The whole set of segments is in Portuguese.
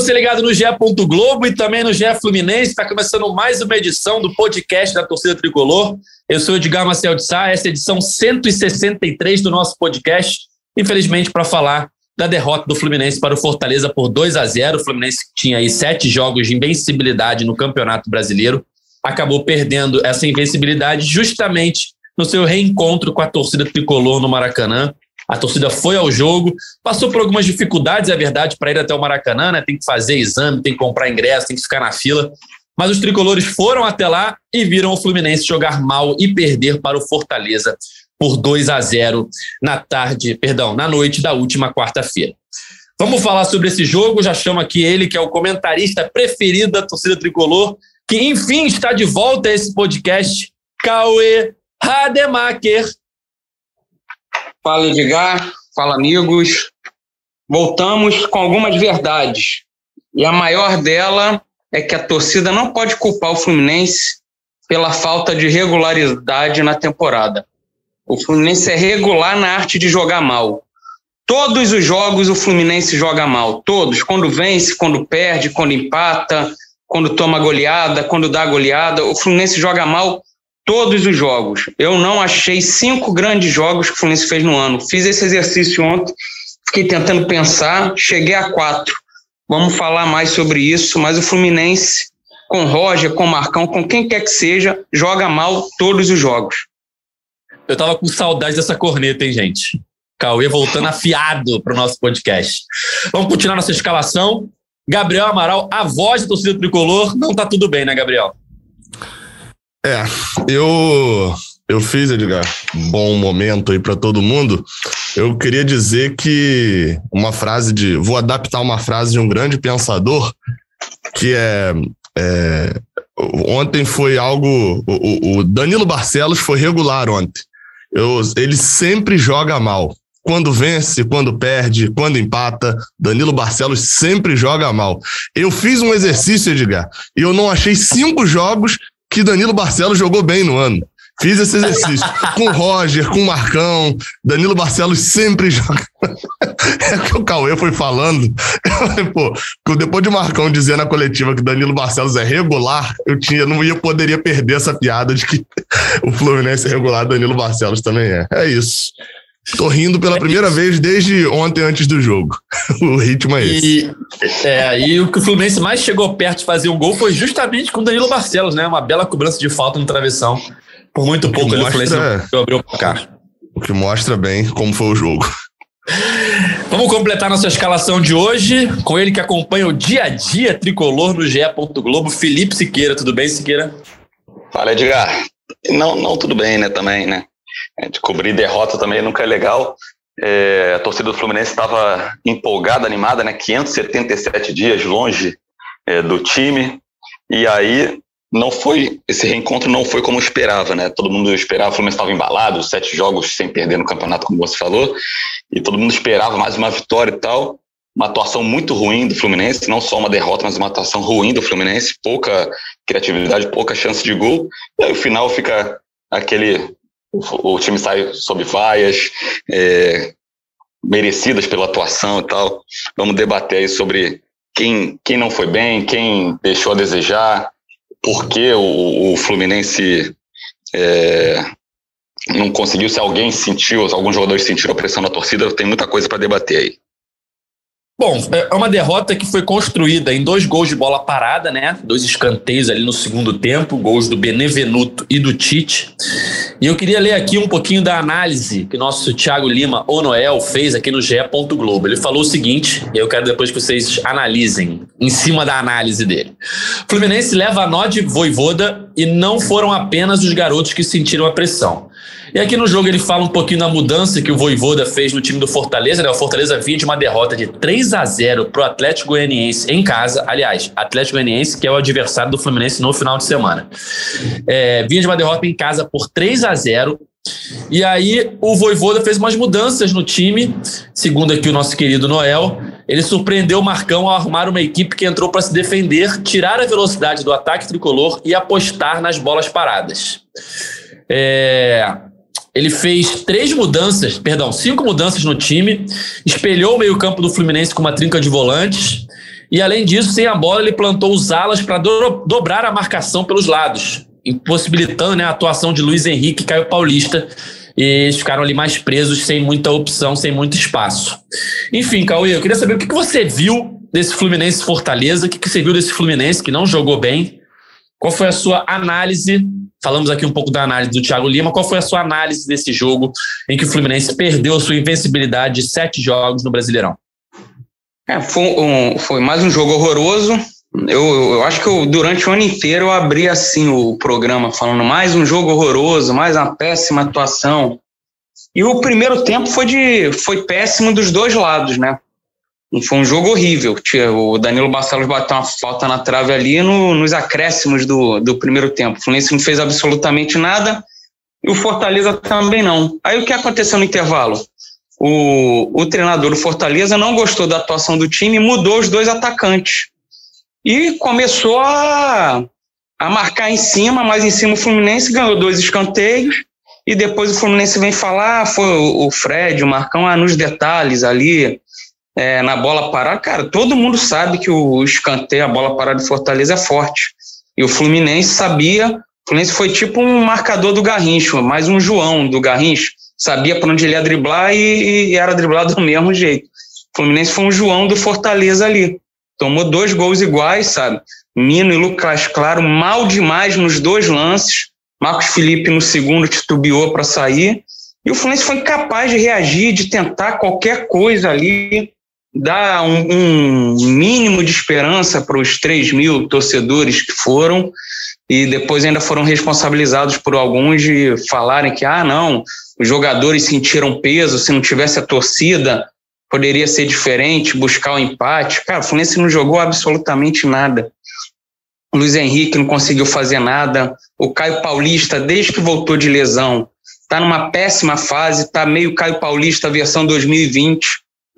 você ligado no GE. Globo e também no GE Fluminense. Está começando mais uma edição do podcast da Torcida Tricolor. Eu sou Edgar Marcel de Sá, essa é a edição 163 do nosso podcast. Infelizmente, para falar da derrota do Fluminense para o Fortaleza por 2 a 0 O Fluminense tinha aí sete jogos de invencibilidade no Campeonato Brasileiro. Acabou perdendo essa invencibilidade justamente no seu reencontro com a torcida tricolor no Maracanã. A torcida foi ao jogo, passou por algumas dificuldades, é verdade, para ir até o Maracanã, né? Tem que fazer exame, tem que comprar ingresso, tem que ficar na fila. Mas os tricolores foram até lá e viram o Fluminense jogar mal e perder para o Fortaleza por 2 a 0 na tarde, perdão, na noite da última quarta-feira. Vamos falar sobre esse jogo. Já chamo aqui ele, que é o comentarista preferido da torcida tricolor, que enfim está de volta a esse podcast, Cauê Rademacher. Fala, Edgar. Fala, amigos. Voltamos com algumas verdades. E a maior dela é que a torcida não pode culpar o Fluminense pela falta de regularidade na temporada. O Fluminense é regular na arte de jogar mal. Todos os jogos o Fluminense joga mal. Todos. Quando vence, quando perde, quando empata, quando toma goleada, quando dá goleada. O Fluminense joga mal todos os jogos. Eu não achei cinco grandes jogos que o Fluminense fez no ano. Fiz esse exercício ontem, fiquei tentando pensar, cheguei a quatro. Vamos falar mais sobre isso, mas o Fluminense, com Roger, com Marcão, com quem quer que seja, joga mal todos os jogos. Eu tava com saudade dessa corneta, hein, gente? Cauê voltando afiado para o nosso podcast. Vamos continuar nossa escalação. Gabriel Amaral, a voz da torcida tricolor. Não tá tudo bem, né, Gabriel? É, eu eu fiz, Edgar, bom momento aí para todo mundo. Eu queria dizer que uma frase de. Vou adaptar uma frase de um grande pensador, que é. é ontem foi algo. O, o, Danilo Barcelos foi regular ontem. Eu, ele sempre joga mal. Quando vence, quando perde, quando empata, Danilo Barcelos sempre joga mal. Eu fiz um exercício, Edgar, e eu não achei cinco jogos que Danilo Barcelos jogou bem no ano. Fiz esse exercício com o Roger, com o Marcão. Danilo Barcelos sempre joga. É o que o Cauê foi falando. Pô, depois de Marcão dizer na coletiva que Danilo Barcelos é regular, eu tinha, não ia poderia perder essa piada de que o Fluminense é regular, Danilo Barcelos também é. É isso. Tô rindo pela é primeira vez desde ontem antes do jogo. o ritmo é esse. E, é, e o que o Fluminense mais chegou perto de fazer um gol foi justamente com o Danilo Barcelos, né? Uma bela cobrança de falta no travessão. Por muito pouco ele mostra, Fluminense abriu o placar. O que mostra bem como foi o jogo. Vamos completar nossa escalação de hoje com ele que acompanha o dia a dia tricolor no GE. Globo, Felipe Siqueira. Tudo bem, Siqueira? Fala, Edgar. Não, não tudo bem, né? Também, né? É, de cobrir derrota também nunca é legal. É, a torcida do Fluminense estava empolgada, animada, né? 577 dias longe é, do time. E aí não foi esse reencontro não foi como esperava, né? Todo mundo esperava, o Fluminense estava embalado, sete jogos sem perder no campeonato, como você falou, e todo mundo esperava mais uma vitória e tal. Uma atuação muito ruim do Fluminense, não só uma derrota, mas uma atuação ruim do Fluminense, pouca criatividade, pouca chance de gol. E aí o final fica aquele o, time sai sob vaias, é, merecidas pela atuação e tal. Vamos debater aí sobre quem, quem não foi bem, quem deixou a desejar, por que o, o Fluminense é, não conseguiu, se alguém sentiu, se alguns jogadores sentiram a pressão da torcida, tem muita coisa para debater aí. Bom, é uma derrota que foi construída em dois gols de bola parada, né? Dois escanteios ali no segundo tempo, gols do Benevenuto e do Tite. E eu queria ler aqui um pouquinho da análise que nosso Thiago Lima, ou Noel, fez aqui no GE. Globo. Ele falou o seguinte, e eu quero depois que vocês analisem, em cima da análise dele. Fluminense leva a nó de voivoda e não foram apenas os garotos que sentiram a pressão. E aqui no jogo ele fala um pouquinho da mudança que o Voivoda fez no time do Fortaleza. Né? O Fortaleza vinha de uma derrota de 3 a 0 pro Atlético Goianiense em casa. Aliás, Atlético Goianiense, que é o adversário do Fluminense no final de semana. É, vinha de uma derrota em casa por 3 a 0 e aí o Voivoda fez umas mudanças no time, segundo aqui o nosso querido Noel. Ele surpreendeu o Marcão ao arrumar uma equipe que entrou para se defender, tirar a velocidade do ataque tricolor e apostar nas bolas paradas. É, ele fez três mudanças, perdão, cinco mudanças no time, espelhou o meio-campo do Fluminense com uma trinca de volantes E além disso, sem a bola, ele plantou os alas para do dobrar a marcação pelos lados, impossibilitando né, a atuação de Luiz Henrique e Caio Paulista. E eles ficaram ali mais presos, sem muita opção, sem muito espaço. Enfim, Cauê, eu queria saber o que você viu desse Fluminense Fortaleza, o que você viu desse Fluminense que não jogou bem, qual foi a sua análise? Falamos aqui um pouco da análise do Thiago Lima. Qual foi a sua análise desse jogo em que o Fluminense perdeu sua invencibilidade de sete jogos no Brasileirão? É, foi, um, foi, mais um jogo horroroso. Eu, eu, acho que eu, durante o ano inteiro eu abri assim o programa, falando mais um jogo horroroso, mais uma péssima atuação. E o primeiro tempo foi, de, foi péssimo dos dois lados, né? Foi um jogo horrível. O Danilo Barcelos bateu uma falta na trave ali no, nos acréscimos do, do primeiro tempo. O Fluminense não fez absolutamente nada e o Fortaleza também não. Aí o que aconteceu no intervalo? O, o treinador do Fortaleza não gostou da atuação do time e mudou os dois atacantes. E começou a, a marcar em cima, mas em cima o Fluminense ganhou dois escanteios. E depois o Fluminense vem falar, ah, foi o, Fred, o Marcão, ah, nos detalhes ali, é, na bola parada, cara, todo mundo sabe que o escanteio, a bola parada de Fortaleza é forte. E o Fluminense sabia, o Fluminense foi tipo um marcador do Garrincho, mais um João do Garrincho, sabia para onde ele ia driblar e, e, era driblado do mesmo jeito. O Fluminense foi um João do Fortaleza ali. Tomou dois gols iguais, sabe? Mino e Lucas Claro, mal demais nos dois lances. Marcos Felipe no segundo titubeou para sair. E o Fluminense foi incapaz de reagir, de tentar qualquer coisa ali dar um, um mínimo de esperança para os 3 mil torcedores que foram e depois ainda foram responsabilizados por alguns de falarem que, ah, não, os jogadores sentiram peso, se não tivesse a torcida, poderia ser diferente, buscar o empate. Cara, o Fluminense não jogou absolutamente nada. O Luiz Henrique não conseguiu fazer nada. O Caio Paulista, desde que voltou de lesão, está numa péssima fase, está meio Caio Paulista versão 2020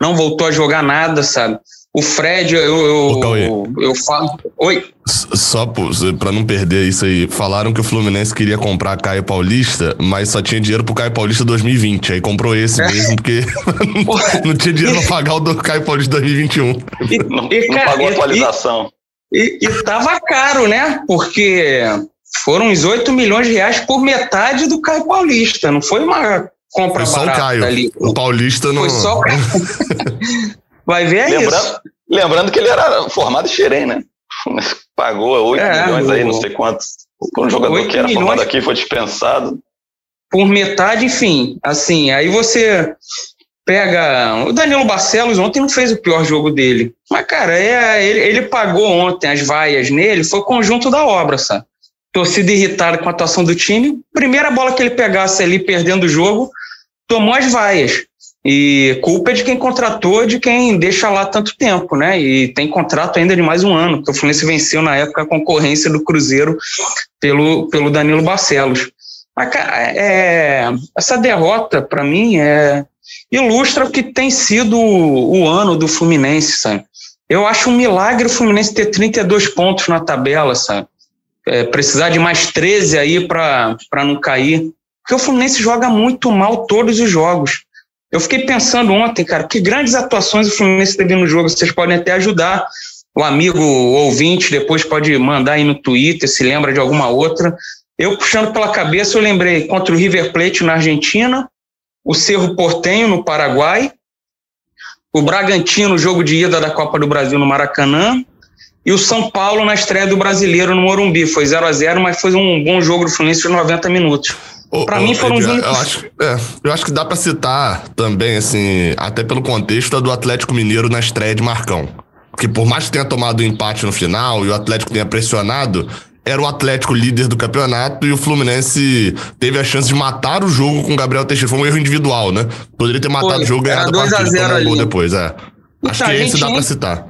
não voltou a jogar nada, sabe? O Fred, eu, eu, eu, eu falo. Oi? Só para não perder isso aí, falaram que o Fluminense queria comprar Caio Paulista, mas só tinha dinheiro pro Caio Paulista 2020. Aí comprou esse é. mesmo, porque não tinha dinheiro pra pagar o do Caio Paulista 2021. E, não, e, não pagou a atualização. E, e, e tava caro, né? Porque foram uns 8 milhões de reais por metade do Caio Paulista. Não foi uma compra Foi só o Caio. Ali. O Paulista não. Foi só o Caio. Vai ver é lembrando, isso. Lembrando que ele era formado em Xerém, né? Pagou 8 é, milhões aí, não sei quantos. Por um jogador que era formado aqui foi dispensado. Por metade, enfim. Assim, aí você pega. O Danilo Barcelos ontem não fez o pior jogo dele. Mas, cara, é, ele, ele pagou ontem as vaias nele, foi o conjunto da obra, sabe? Torcida irritada com a atuação do time. Primeira bola que ele pegasse ali, perdendo o jogo, tomou as vaias. E culpa é de quem contratou, de quem deixa lá tanto tempo, né? E tem contrato ainda de mais um ano, porque o Fluminense venceu na época a concorrência do Cruzeiro pelo, pelo Danilo Barcelos. É, essa derrota, para mim, é, ilustra o que tem sido o, o ano do Fluminense, sabe? Eu acho um milagre o Fluminense ter 32 pontos na tabela, sabe? É, precisar de mais 13 aí para não cair. Porque o Fluminense joga muito mal todos os jogos. Eu fiquei pensando ontem, cara, que grandes atuações o Fluminense teve no jogo. Vocês podem até ajudar o amigo ouvinte, depois pode mandar aí no Twitter se lembra de alguma outra. Eu puxando pela cabeça, eu lembrei contra o River Plate na Argentina, o Cerro Portenho no Paraguai, o Bragantino, jogo de ida da Copa do Brasil no Maracanã, e o São Paulo na estreia do Brasileiro no Morumbi. Foi 0 a 0 mas foi um bom jogo do Fluminense de 90 minutos. Para mim foram os únicos... eu, acho, é, eu acho que dá para citar também, assim, até pelo contexto, do Atlético Mineiro na estreia de Marcão. Porque por mais que tenha tomado o um empate no final e o Atlético tenha pressionado, era o Atlético líder do campeonato e o Fluminense teve a chance de matar o jogo com o Gabriel Teixeira. Foi um erro individual, né? Poderia ter matado Foi, o jogo e ganhado a partida gol depois, é. Então, acho que esse dá pra citar.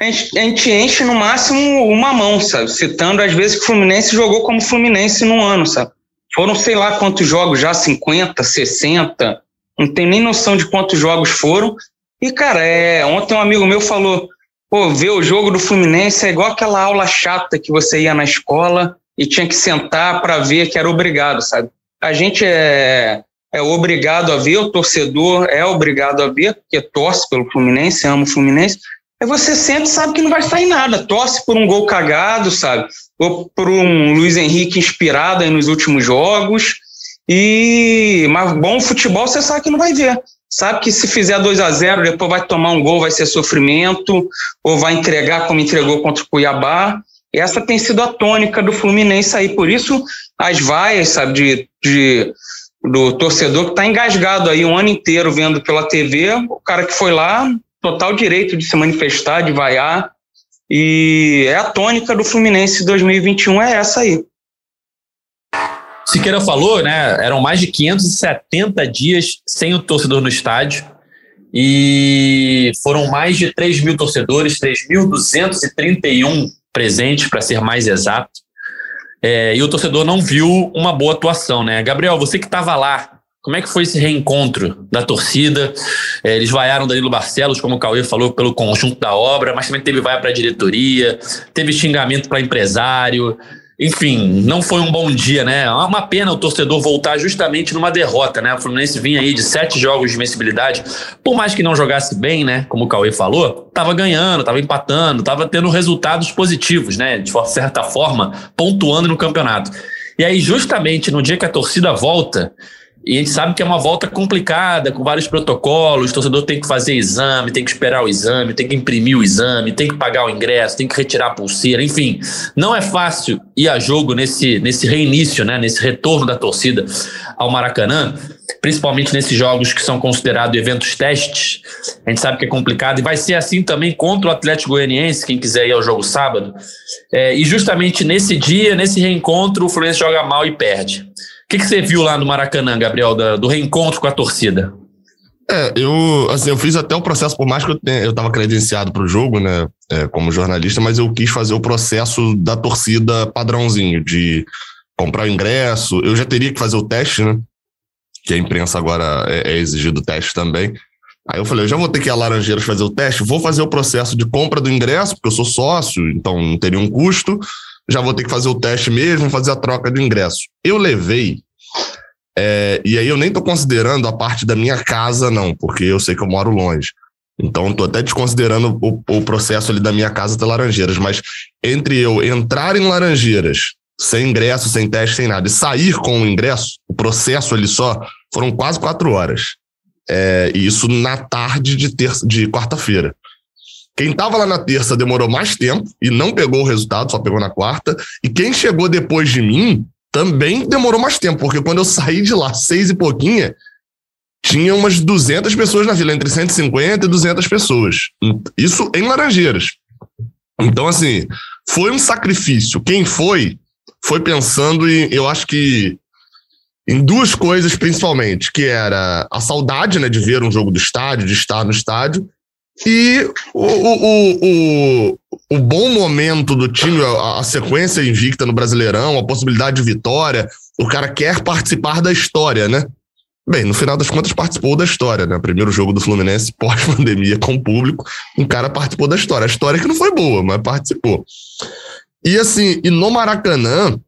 A gente, a gente enche no máximo uma mão, sabe? Citando às vezes que o Fluminense jogou como Fluminense num ano, sabe? Foram sei lá quantos jogos já, 50, 60, não tem nem noção de quantos jogos foram. E, cara, é, ontem um amigo meu falou: pô, ver o jogo do Fluminense é igual aquela aula chata que você ia na escola e tinha que sentar para ver que era obrigado, sabe? A gente é, é obrigado a ver, o torcedor é obrigado a ver, porque torce pelo Fluminense, ama o Fluminense, Aí você sente sabe que não vai sair nada. Torce por um gol cagado, sabe? Ou por um Luiz Henrique inspirado nos últimos jogos. E mas bom futebol você sabe que não vai ver. Sabe que se fizer 2 a 0 depois vai tomar um gol, vai ser sofrimento, ou vai entregar como entregou contra o Cuiabá. Essa tem sido a tônica do Fluminense aí. Por isso, as vaias, sabe, de, de do torcedor que está engasgado aí um ano inteiro vendo pela TV, o cara que foi lá, total direito de se manifestar, de vaiar. E é a tônica do Fluminense 2021 é essa aí. Siqueira falou, né? Eram mais de 570 dias sem o torcedor no estádio. E foram mais de 3 mil torcedores, 3.231 presentes, para ser mais exato. É, e o torcedor não viu uma boa atuação, né? Gabriel, você que estava lá, como é que foi esse reencontro da torcida? É, eles vaiaram Danilo Barcelos, como o Cauê falou, pelo conjunto da obra, mas também teve vaia para a diretoria, teve xingamento para empresário enfim, não foi um bom dia, né? É uma pena o torcedor voltar justamente numa derrota, né? O Fluminense vinha aí de sete jogos de vencibilidade, por mais que não jogasse bem, né? Como o Cauê falou, tava ganhando, tava empatando, tava tendo resultados positivos, né? De certa forma, pontuando no campeonato. E aí, justamente no dia que a torcida volta, e a gente sabe que é uma volta complicada, com vários protocolos. O torcedor tem que fazer exame, tem que esperar o exame, tem que imprimir o exame, tem que pagar o ingresso, tem que retirar a pulseira. Enfim, não é fácil ir a jogo nesse, nesse reinício, né, nesse retorno da torcida ao Maracanã, principalmente nesses jogos que são considerados eventos testes. A gente sabe que é complicado e vai ser assim também contra o Atlético Goianiense, quem quiser ir ao jogo sábado. É, e justamente nesse dia, nesse reencontro, o Fluminense joga mal e perde que, que você viu lá no Maracanã, Gabriel, do, do reencontro com a torcida? É, eu, assim, eu fiz até o processo, por mais que eu, tenha, eu credenciado para o jogo, né, é, como jornalista, mas eu quis fazer o processo da torcida padrãozinho, de comprar o ingresso. Eu já teria que fazer o teste, né, que a imprensa agora é, é exigido o teste também. Aí eu falei, eu já vou ter que ir a Laranjeiras fazer o teste, vou fazer o processo de compra do ingresso, porque eu sou sócio, então não teria um custo já vou ter que fazer o teste mesmo, fazer a troca de ingresso. Eu levei, é, e aí eu nem estou considerando a parte da minha casa, não, porque eu sei que eu moro longe. Então, estou até desconsiderando o, o, processo ali da minha casa até Laranjeiras, mas entre eu entrar em Laranjeiras, sem ingresso, sem teste, sem nada, e sair com o ingresso, o processo ali só, foram quase quatro horas. É, e isso na tarde de, terça, de quarta-feira. Quem estava lá na terça demorou mais tempo e não pegou o resultado, só pegou na quarta. E quem chegou depois de mim também demorou mais tempo, porque quando eu saí de lá, seis e pouquinha, tinha umas 200 pessoas na fila, entre 150 e 200 pessoas. Isso em Laranjeiras. Então, assim, foi um sacrifício. Quem foi, foi pensando em, eu acho que, em duas coisas principalmente, que era a saudade né, de ver um jogo do estádio, de estar no estádio, e o, o, o, o, bom momento do time, a, a, sequência invicta no Brasileirão, a possibilidade de vitória, o cara quer participar da história, né? Bem, no final das contas participou da história, né? Primeiro jogo do Fluminense pós-pandemia com o público, um cara participou da história. A história que não foi boa, mas participou. E assim, e no Maracanã,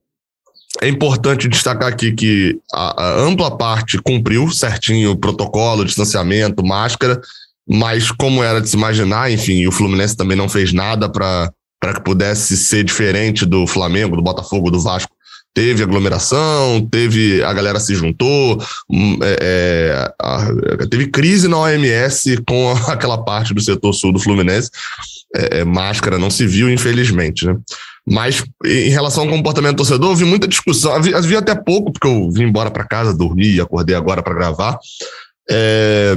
é importante destacar aqui que a, a ampla parte cumpriu certinho o protocolo, distanciamento, máscara, mas como era de se imaginar, enfim, o Fluminense também não fez nada para que pudesse ser diferente do Flamengo, do Botafogo, do Vasco. Teve aglomeração, teve a galera se juntou, hum, é, é, teve crise na OMS com aquela parte do setor sul do Fluminense. É, é, máscara não se viu, infelizmente, né? Mas em relação ao comportamento do torcedor, vi muita discussão. Havia até pouco, porque eu vim embora para casa, dormi e acordei agora para gravar. É,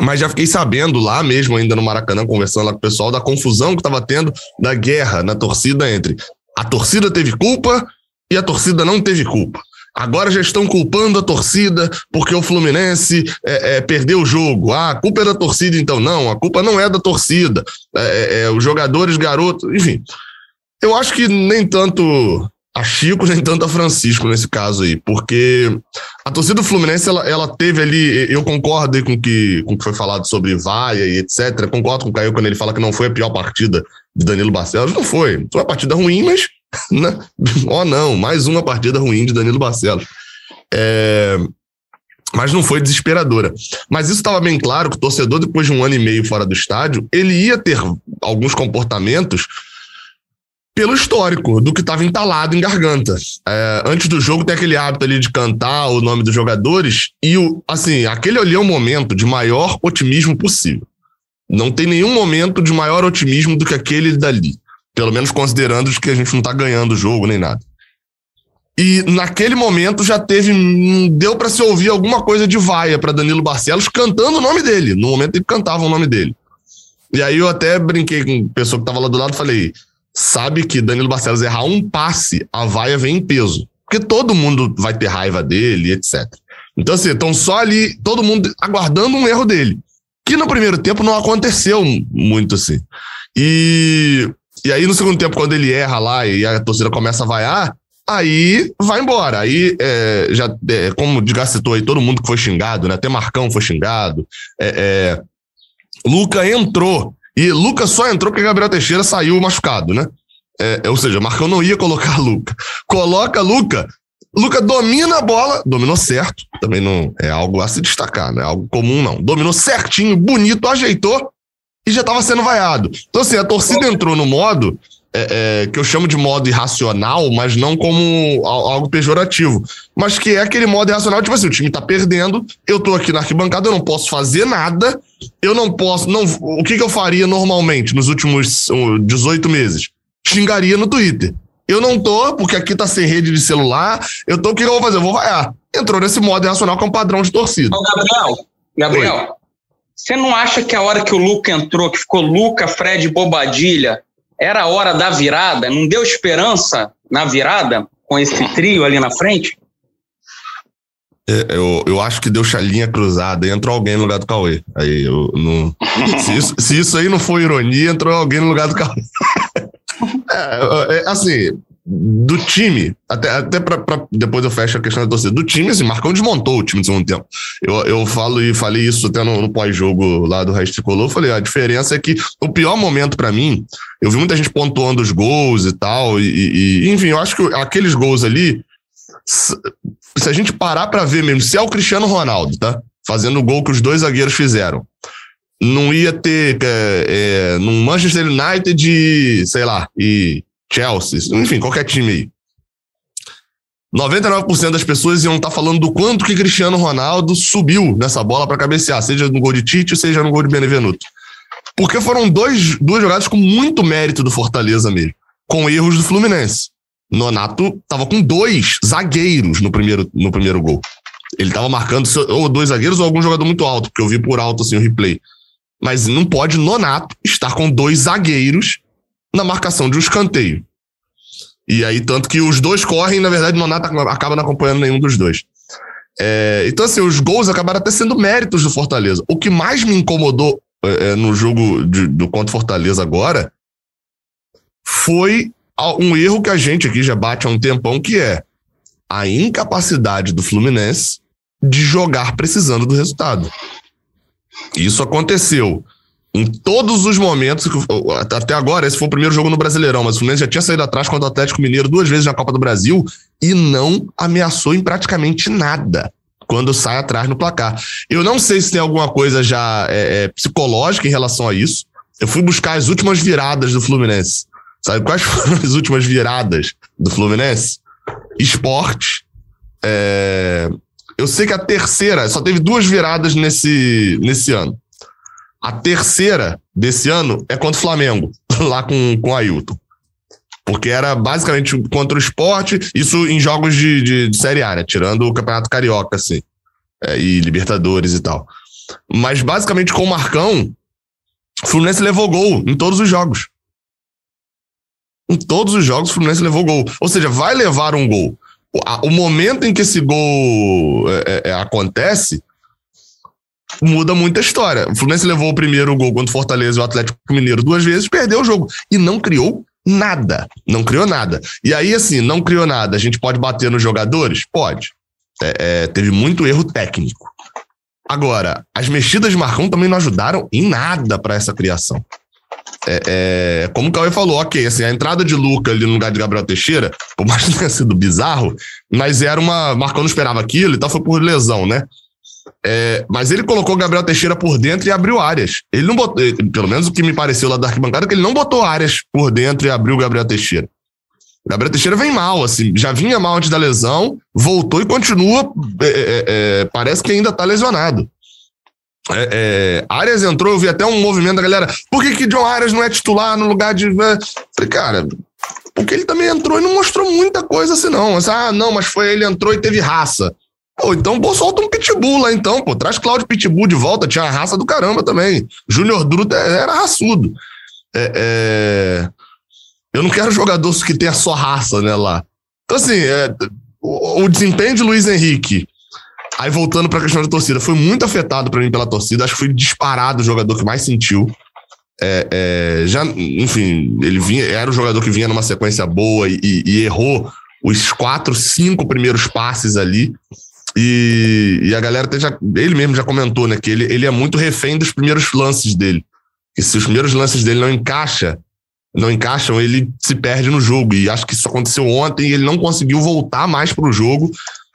mas já fiquei sabendo lá mesmo, ainda no Maracanã, conversando lá com o pessoal, da confusão que estava tendo, da guerra na torcida entre a torcida teve culpa e a torcida não teve culpa. Agora já estão culpando a torcida porque o Fluminense é, é, perdeu o jogo. Ah, a culpa é da torcida, então. Não, a culpa não é da torcida. É, é, é os jogadores, garotos, enfim. Eu acho que nem tanto a Chico nem tanto a Francisco nesse caso aí, porque a torcida do Fluminense ela, ela teve ali, eu concordo com que, com o que foi falado sobre vaia e etc. Concordo com o Caio quando ele fala que não foi a pior partida de Danilo Barcelos. Não foi. Foi uma partida ruim, mas. Né? Oh, não, mais uma partida ruim de Danilo Barcelos. É, mas não foi desesperadora. Mas isso estava bem claro que o torcedor, depois de um ano e meio fora do estádio, ele ia ter alguns comportamentos pelo histórico do que estava entalado em garganta. É, antes do jogo tem aquele hábito ali de cantar o nome dos jogadores e o, assim, aquele ali é o momento de maior otimismo possível. Não tem nenhum momento de maior otimismo do que aquele dali. Pelo menos considerando que a gente não está ganhando o jogo nem nada. E naquele momento já teve. Deu para se ouvir alguma coisa de vaia para Danilo Barcelos cantando o nome dele, no momento em que o nome dele. E aí eu até brinquei com a pessoa que estava lá do lado falei: sabe que Danilo Barcelos errar um passe, a vaia vem em peso. Porque todo mundo vai ter raiva dele, etc. Então, assim, estão só ali, todo mundo aguardando um erro dele. Que no primeiro tempo não aconteceu muito assim. E, e aí, no segundo tempo, quando ele erra lá e a torcida começa a vaiar, aí vai embora. Aí, é, já, é, como o citou aí, todo mundo que foi xingado, né? Até Marcão foi xingado. É, é Luca entrou e Lucas só entrou porque Gabriel Teixeira saiu machucado, né? É, é ou seja, Marcão não ia colocar Luca. Coloca Luca. Luca domina a bola, dominou certo, também não é algo a se destacar, não é algo comum, não. Dominou certinho, bonito, ajeitou e já estava sendo vaiado. Então, assim, a torcida entrou no modo é, é, que eu chamo de modo irracional, mas não como algo pejorativo. Mas que é aquele modo irracional, tipo assim, o time tá perdendo, eu tô aqui na arquibancada, eu não posso fazer nada, eu não posso. Não, o que, que eu faria normalmente nos últimos 18 meses? Xingaria no Twitter. Eu não tô, porque aqui tá sem rede de celular, eu tô, o que eu vou fazer? Eu vou vaiar. Entrou nesse modo irracional que é um padrão de torcida. Ô, Gabriel, Gabriel, Oi. você não acha que a hora que o Luca entrou, que ficou Luca, Fred Bobadilha, era a hora da virada, não deu esperança na virada com esse trio ali na frente? É, eu, eu acho que deu chalinha cruzada, entrou alguém no lugar do Cauê. Aí eu não. Se isso, se isso aí não foi ironia, entrou alguém no lugar do Cauê. É, é, assim, do time, até, até pra, depois eu fecho a questão da torcida, do time, assim, Marcão desmontou o time de segundo tempo. Eu, eu falo e falei isso até no, no pós-jogo lá do Resto Tricolor, falei, a diferença é que o pior momento para mim, eu vi muita gente pontuando os gols e tal, e, e enfim, eu acho que aqueles gols ali, se, se a gente parar para ver mesmo, se é o Cristiano Ronaldo, tá? Fazendo o gol que os dois zagueiros fizeram, não ia ter é, é, num Manchester United, sei lá, e Chelsea, enfim, qualquer time aí. 99% das pessoas iam estar tá falando do quanto que Cristiano Ronaldo subiu nessa bola para cabecear, seja no gol de Tite, seja no gol de Benevenuto. Porque foram dois, duas jogadas com muito mérito do Fortaleza mesmo, com erros do Fluminense. Nonato estava com dois zagueiros no primeiro, no primeiro gol. Ele estava marcando ou dois zagueiros ou algum jogador muito alto, porque eu vi por alto assim o replay. Mas não pode Nonato estar com dois zagueiros na marcação de um escanteio. E aí, tanto que os dois correm, na verdade, o Nonato acaba não acompanhando nenhum dos dois. É, então, assim, os gols acabaram até sendo méritos do Fortaleza. O que mais me incomodou é, é no jogo de, do contra Fortaleza agora foi um erro que a gente aqui já bate há um tempão, que é a incapacidade do Fluminense de jogar precisando do resultado. Isso aconteceu em todos os momentos, até agora, esse foi o primeiro jogo no Brasileirão, mas o Fluminense já tinha saído atrás contra o Atlético Mineiro duas vezes na Copa do Brasil e não ameaçou em praticamente nada quando sai atrás no placar. Eu não sei se tem alguma coisa já é, é, psicológica em relação a isso. Eu fui buscar as últimas viradas do Fluminense. Sabe quais foram as últimas viradas do Fluminense? Esporte. É... Eu sei que a terceira, só teve duas viradas nesse, nesse ano. A terceira desse ano é contra o Flamengo, lá com, com o Ailton. Porque era basicamente contra o esporte, isso em jogos de, de, de Série A, né? Tirando o Campeonato Carioca, assim. É, e Libertadores e tal. Mas basicamente com o Marcão, o Fluminense levou gol em todos os jogos. Em todos os jogos, o Fluminense levou gol. Ou seja, vai levar um gol. O, o momento em que esse gol é, é, é acontece muda muita história. O Fluminense levou o primeiro gol contra o Fortaleza e o Atlético Mineiro duas vezes, perdeu o jogo. E não criou nada. Não criou nada. E aí, assim, não criou nada. A gente pode bater nos jogadores? Pode. É, é, teve muito erro técnico. Agora, as mexidas de Marcão também não ajudaram em nada para essa criação. É, é, como o Cauê falou, ok, assim, a entrada de Luca ali no lugar de Gabriel Teixeira, por mais que tenha sido bizarro, mas era uma. Marcão não esperava aquilo e tal, foi por lesão, né? É, mas ele colocou o Gabriel Teixeira por dentro e abriu áreas. Ele não botou, pelo menos o que me pareceu lá da arquibancada, é que ele não botou áreas por dentro e abriu o Gabriel Teixeira. O Gabriel Teixeira vem mal, assim, já vinha mal antes da lesão, voltou e continua. É, é parece que ainda tá lesionado. É, é, Arias entrou, eu vi até um movimento da galera. Por que, que John Arias não é titular no lugar de. Falei, cara, porque ele também entrou e não mostrou muita coisa assim, não. ah, não, mas foi ele entrou e teve raça. Pô, então pô, solta um pitbull lá então, pô. Traz Cláudio Pitbull de volta, tinha a raça do caramba também. Júnior Druta era raçudo. É, é... Eu não quero jogador que tenha só raça, né, lá. Então, assim, é... o, o desempenho de Luiz Henrique Aí voltando para a questão da torcida, foi muito afetado para mim pela torcida. Acho que foi disparado o jogador que mais sentiu. É, é, já, enfim, ele vinha, era o jogador que vinha numa sequência boa e, e errou os quatro, cinco primeiros passes ali. E, e a galera até já, ele mesmo já comentou, né, que ele, ele é muito refém dos primeiros lances dele. E se os primeiros lances dele não encaixa, não encaixam, ele se perde no jogo. E acho que isso aconteceu ontem e ele não conseguiu voltar mais para o jogo.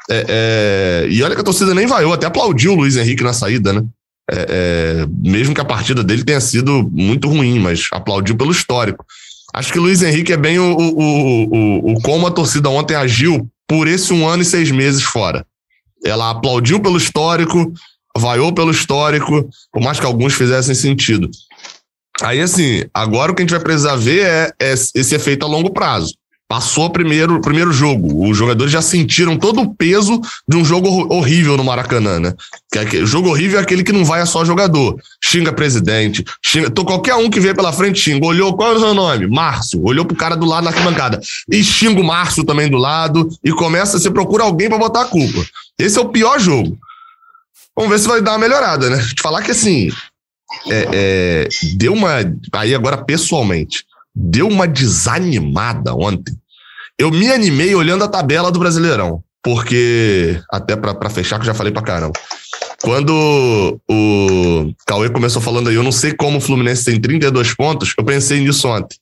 É, é, e olha que a torcida nem vaiou, até aplaudiu o Luiz Henrique na saída, né? É, é, mesmo que a partida dele tenha sido muito ruim, mas aplaudiu pelo histórico. Acho que o Luiz Henrique é bem o, o, o, o, como a torcida ontem agiu por esse um ano e seis meses fora. Ela aplaudiu pelo histórico, vaiou pelo histórico, por mais que alguns fizessem sentido. Aí, assim, agora o que a gente vai precisar ver é, é esse efeito a longo prazo. Passou o primeiro, primeiro jogo. Os jogadores já sentiram todo o peso de um jogo horrível no Maracanã, né? Que é, jogo horrível é aquele que não vai a só jogador. Xinga presidente, xinga. Tô, qualquer um que vê pela frente xinga. Olhou, qual é o seu nome? Márcio. Olhou pro cara do lado na arquibancada. E xinga o Márcio também do lado. E começa, você procura alguém para botar a culpa. Esse é o pior jogo. Vamos ver se vai dar uma melhorada, né? Te falar que assim. É, é, deu uma. Aí agora, pessoalmente, deu uma desanimada ontem eu me animei olhando a tabela do Brasileirão, porque, até para fechar, que eu já falei pra caramba. Quando o Cauê começou falando aí, eu não sei como o Fluminense tem 32 pontos, eu pensei nisso ontem.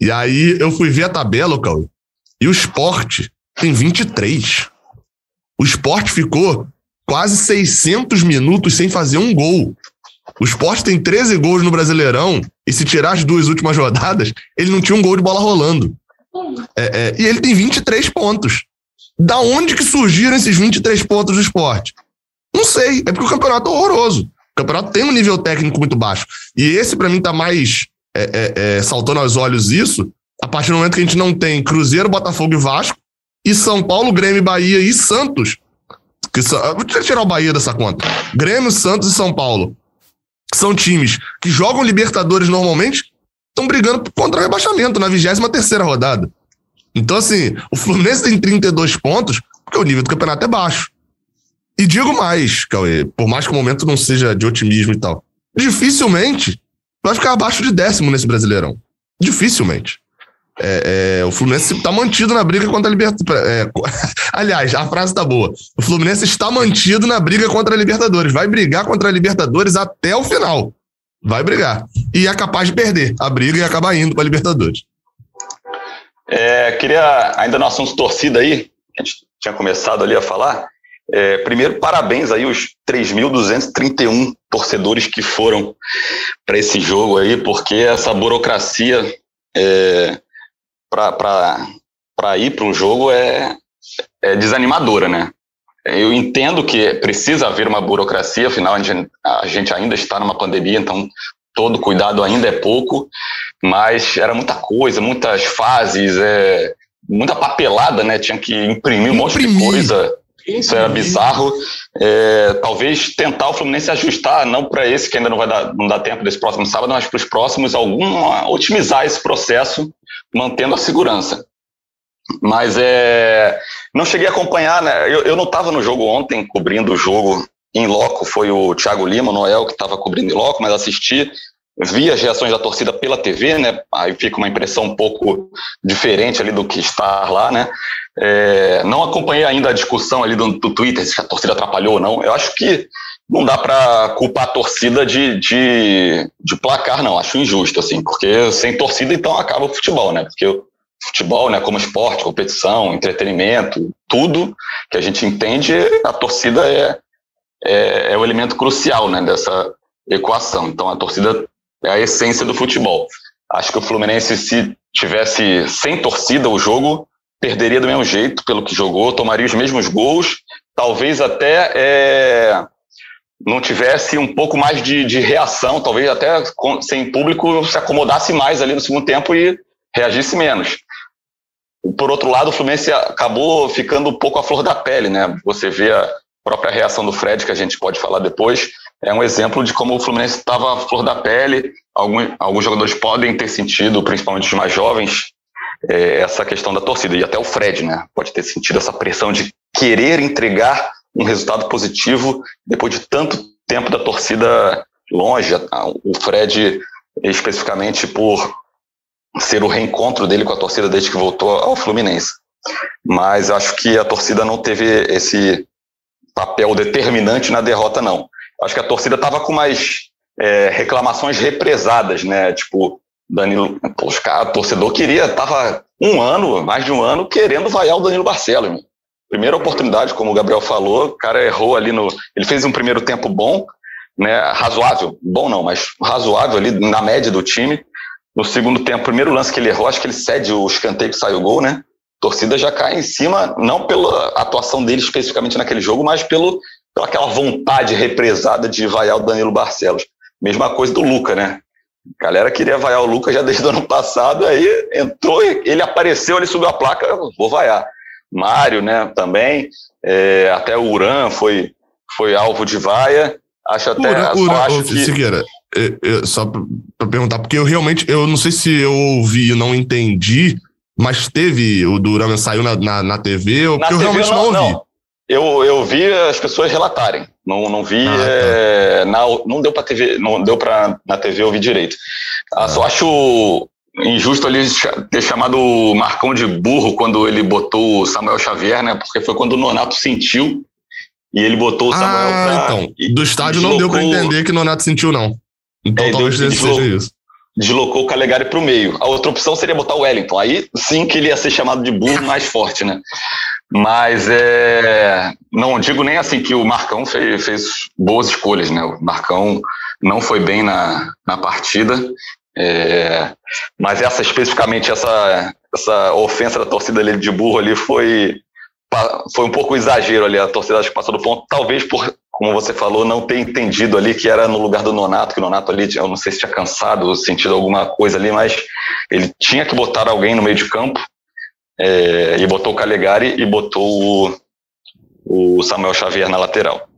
E aí eu fui ver a tabela, Cauê, e o esporte tem 23. O esporte ficou quase 600 minutos sem fazer um gol. O esporte tem 13 gols no Brasileirão, e se tirar as duas últimas rodadas, ele não tinha um gol de bola rolando. É, é, e ele tem 23 pontos. Da onde que surgiram esses 23 pontos do esporte? Não sei. É porque o campeonato é horroroso. O campeonato tem um nível técnico muito baixo. E esse, para mim, tá mais é, é, é, saltando aos olhos isso, a partir do momento que a gente não tem Cruzeiro, Botafogo e Vasco, e São Paulo, Grêmio, Bahia e Santos. Que, vou tirar o Bahia dessa conta. Grêmio, Santos e São Paulo. São times que jogam Libertadores normalmente estão brigando contra o rebaixamento na 23 rodada. Então, assim, o Fluminense tem 32 pontos, porque o nível do campeonato é baixo. E digo mais, Cauê, por mais que o momento não seja de otimismo e tal, dificilmente vai ficar abaixo de décimo nesse Brasileirão. Dificilmente. É, é, o Fluminense está mantido na briga contra a Libertadores. É, aliás, a frase está boa. O Fluminense está mantido na briga contra a Libertadores. Vai brigar contra a Libertadores até o final vai brigar. E é capaz de perder a briga e acabar indo para a Libertadores. É, queria, ainda no assunto torcida aí, a gente tinha começado ali a falar. É, primeiro, parabéns aí os 3.231 torcedores que foram para esse jogo aí, porque essa burocracia é, para ir para o jogo é, é desanimadora, né? Eu entendo que precisa haver uma burocracia, afinal a gente, a gente ainda está numa pandemia, então todo cuidado ainda é pouco, mas era muita coisa, muitas fases, é, muita papelada, né? Tinha que imprimir um monte de coisa. Isso era bizarro. É, talvez tentar o Fluminense ajustar, não para esse que ainda não vai dar, não dá tempo desse próximo sábado, mas para os próximos, alguma, otimizar esse processo, mantendo a segurança. Mas é, não cheguei a acompanhar, né? Eu, eu não estava no jogo ontem, cobrindo o jogo em loco, foi o Thiago Lima, o Noel, que estava cobrindo em loco, mas assisti, vi as reações da torcida pela TV, né? Aí fica uma impressão um pouco diferente ali do que estar lá, né? É, não acompanhei ainda a discussão ali do, do Twitter, se a torcida atrapalhou ou não. Eu acho que não dá para culpar a torcida de, de, de, placar, não. Acho injusto, assim, porque sem torcida, então acaba o futebol, né? Porque futebol, né, como esporte, competição, entretenimento, tudo que a gente entende, a torcida é, é, é o elemento crucial né, dessa equação. Então, a torcida é a essência do futebol. Acho que o Fluminense, se tivesse sem torcida o jogo, perderia do mesmo jeito, pelo que jogou, tomaria os mesmos gols, talvez até é, não tivesse um pouco mais de, de reação, talvez até com, sem público se acomodasse mais ali no segundo tempo e reagisse menos. Por outro lado, o Fluminense acabou ficando um pouco à flor da pele, né? Você vê a própria reação do Fred, que a gente pode falar depois, é um exemplo de como o Fluminense estava à flor da pele. Alguns, alguns jogadores podem ter sentido, principalmente os mais jovens, é, essa questão da torcida. E até o Fred, né? Pode ter sentido essa pressão de querer entregar um resultado positivo depois de tanto tempo da torcida longe. O Fred, especificamente, por ser o reencontro dele com a torcida desde que voltou ao Fluminense. Mas acho que a torcida não teve esse papel determinante na derrota, não. Acho que a torcida estava com mais é, reclamações represadas, né? Tipo, Danilo, o torcedor queria, tava um ano, mais de um ano, querendo vaiar o Danilo Barcelos. Primeira oportunidade, como o Gabriel falou, o cara errou ali no. Ele fez um primeiro tempo bom, né? Razoável, bom não, mas razoável ali na média do time. No segundo tempo, primeiro lance que ele errou, acho que ele cede o escanteio que sai o gol, né? A torcida já cai em cima, não pela atuação dele especificamente naquele jogo, mas pelo, aquela vontade represada de vaiar o Danilo Barcelos. Mesma coisa do Luca, né? A galera queria vaiar o Lucas já desde o ano passado, aí entrou, ele apareceu, ele subiu a placa, vou vaiar. Mário, né, também, é, até o Uran foi, foi alvo de vaia. Acho até. Uran, Uran, acho que... Siqueira, eu, eu, só para perguntar, porque eu realmente, eu não sei se eu ouvi e não entendi, mas teve, o Duran saiu na, na, na TV, ou porque TV eu realmente não, não ouvi. Não. Eu, eu vi as pessoas relatarem. Não, não vi. Ah, é, na, não deu para TV, não deu para na TV ouvir direito. Ah, só acho injusto ali ter chamado o Marcão de burro quando ele botou o Samuel Xavier, né? Porque foi quando o Nonato sentiu e ele botou o Samuel. Ah, pra, então. Do estádio deslocou, não deu para entender que o Nonato sentiu, não. Então é, talvez deu, seja isso. Deslocou o Calegari para o meio. A outra opção seria botar o Wellington. Aí sim que ele ia ser chamado de burro mais forte, né? Mas é, não digo nem assim que o Marcão fez, fez boas escolhas, né? O Marcão não foi bem na, na partida, é, mas essa especificamente essa essa ofensa da torcida ali de burro ali foi foi um pouco exagero ali a torcida acho que passou do ponto talvez por como você falou não ter entendido ali que era no lugar do Nonato que o Nonato ali eu não sei se tinha cansado sentido alguma coisa ali mas ele tinha que botar alguém no meio de campo é, e botou o Calegari e botou o, o Samuel Xavier na lateral.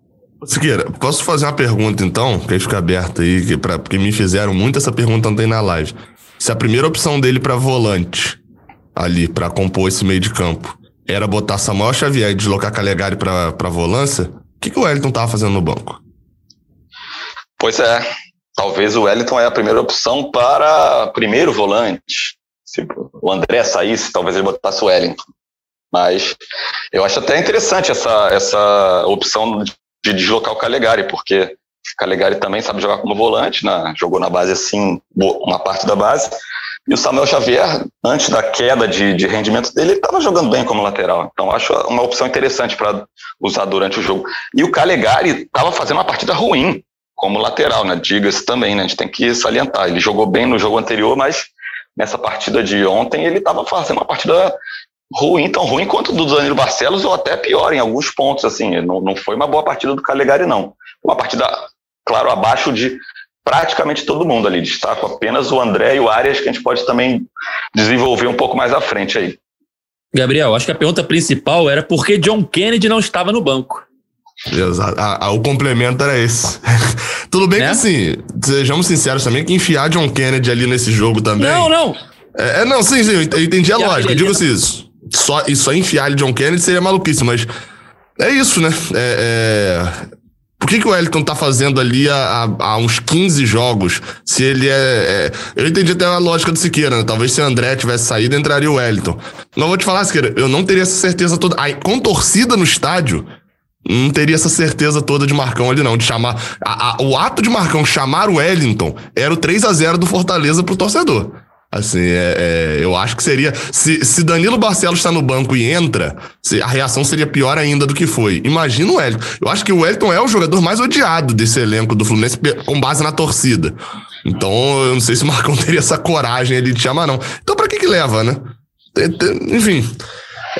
Siqueira, posso fazer uma pergunta então, que aí fica aberta aí, que pra, porque me fizeram muito essa pergunta ontem na live. Se a primeira opção dele para volante, ali, para compor esse meio de campo, era botar Samuel Xavier e deslocar Calegari pra, pra volância, o que, que o Wellington tava fazendo no banco? Pois é, talvez o Wellington é a primeira opção para primeiro volante se o André saísse, talvez ele botasse o Wellington. Mas eu acho até interessante essa, essa opção de deslocar o Calegari, porque Calegari também sabe jogar como volante, né? jogou na base assim, uma parte da base. E o Samuel Xavier, antes da queda de, de rendimento dele, estava jogando bem como lateral. Então, acho uma opção interessante para usar durante o jogo. E o Calegari estava fazendo uma partida ruim como lateral, né? Diga-se também, né? A gente tem que salientar. Ele jogou bem no jogo anterior, mas nessa partida de ontem, ele estava fazendo uma partida ruim, tão ruim quanto do Danilo Barcelos, ou até pior em alguns pontos. Assim, não, não foi uma boa partida do Calegari, não. Uma partida, claro, abaixo de praticamente todo mundo ali. Destaco apenas o André e o Arias, que a gente pode também desenvolver um pouco mais à frente aí. Gabriel, acho que a pergunta principal era por que John Kennedy não estava no banco. Exato. A, a, o complemento era esse. Tudo bem é? que assim, sejamos sinceros também, que enfiar John Kennedy ali nesse jogo também. Não, não. É, é não, sim, sim, eu entendi a lógica. Eu digo assim, isso. Só, e só enfiar ele John Kennedy seria maluquice, mas é isso, né? É, é... Por que, que o Wellington tá fazendo ali há, uns 15 jogos? Se ele é, é, Eu entendi até a lógica do Siqueira, né? Talvez se o André tivesse saído, entraria o Wellington. Não vou te falar, Siqueira, eu não teria essa certeza toda. Aí, com torcida no estádio, não teria essa certeza toda de Marcão ali, não. De chamar. A, a, o ato de Marcão chamar o Wellington era o 3 a 0 do Fortaleza pro torcedor. Assim, é, é, eu acho que seria. Se, se Danilo Barcelos está no banco e entra, se, a reação seria pior ainda do que foi. Imagina o Wellington. Eu acho que o Wellington é o jogador mais odiado desse elenco do Fluminense com base na torcida. Então, eu não sei se o Marcão teria essa coragem ali de chamar, não. Então, pra que que leva, né? Enfim.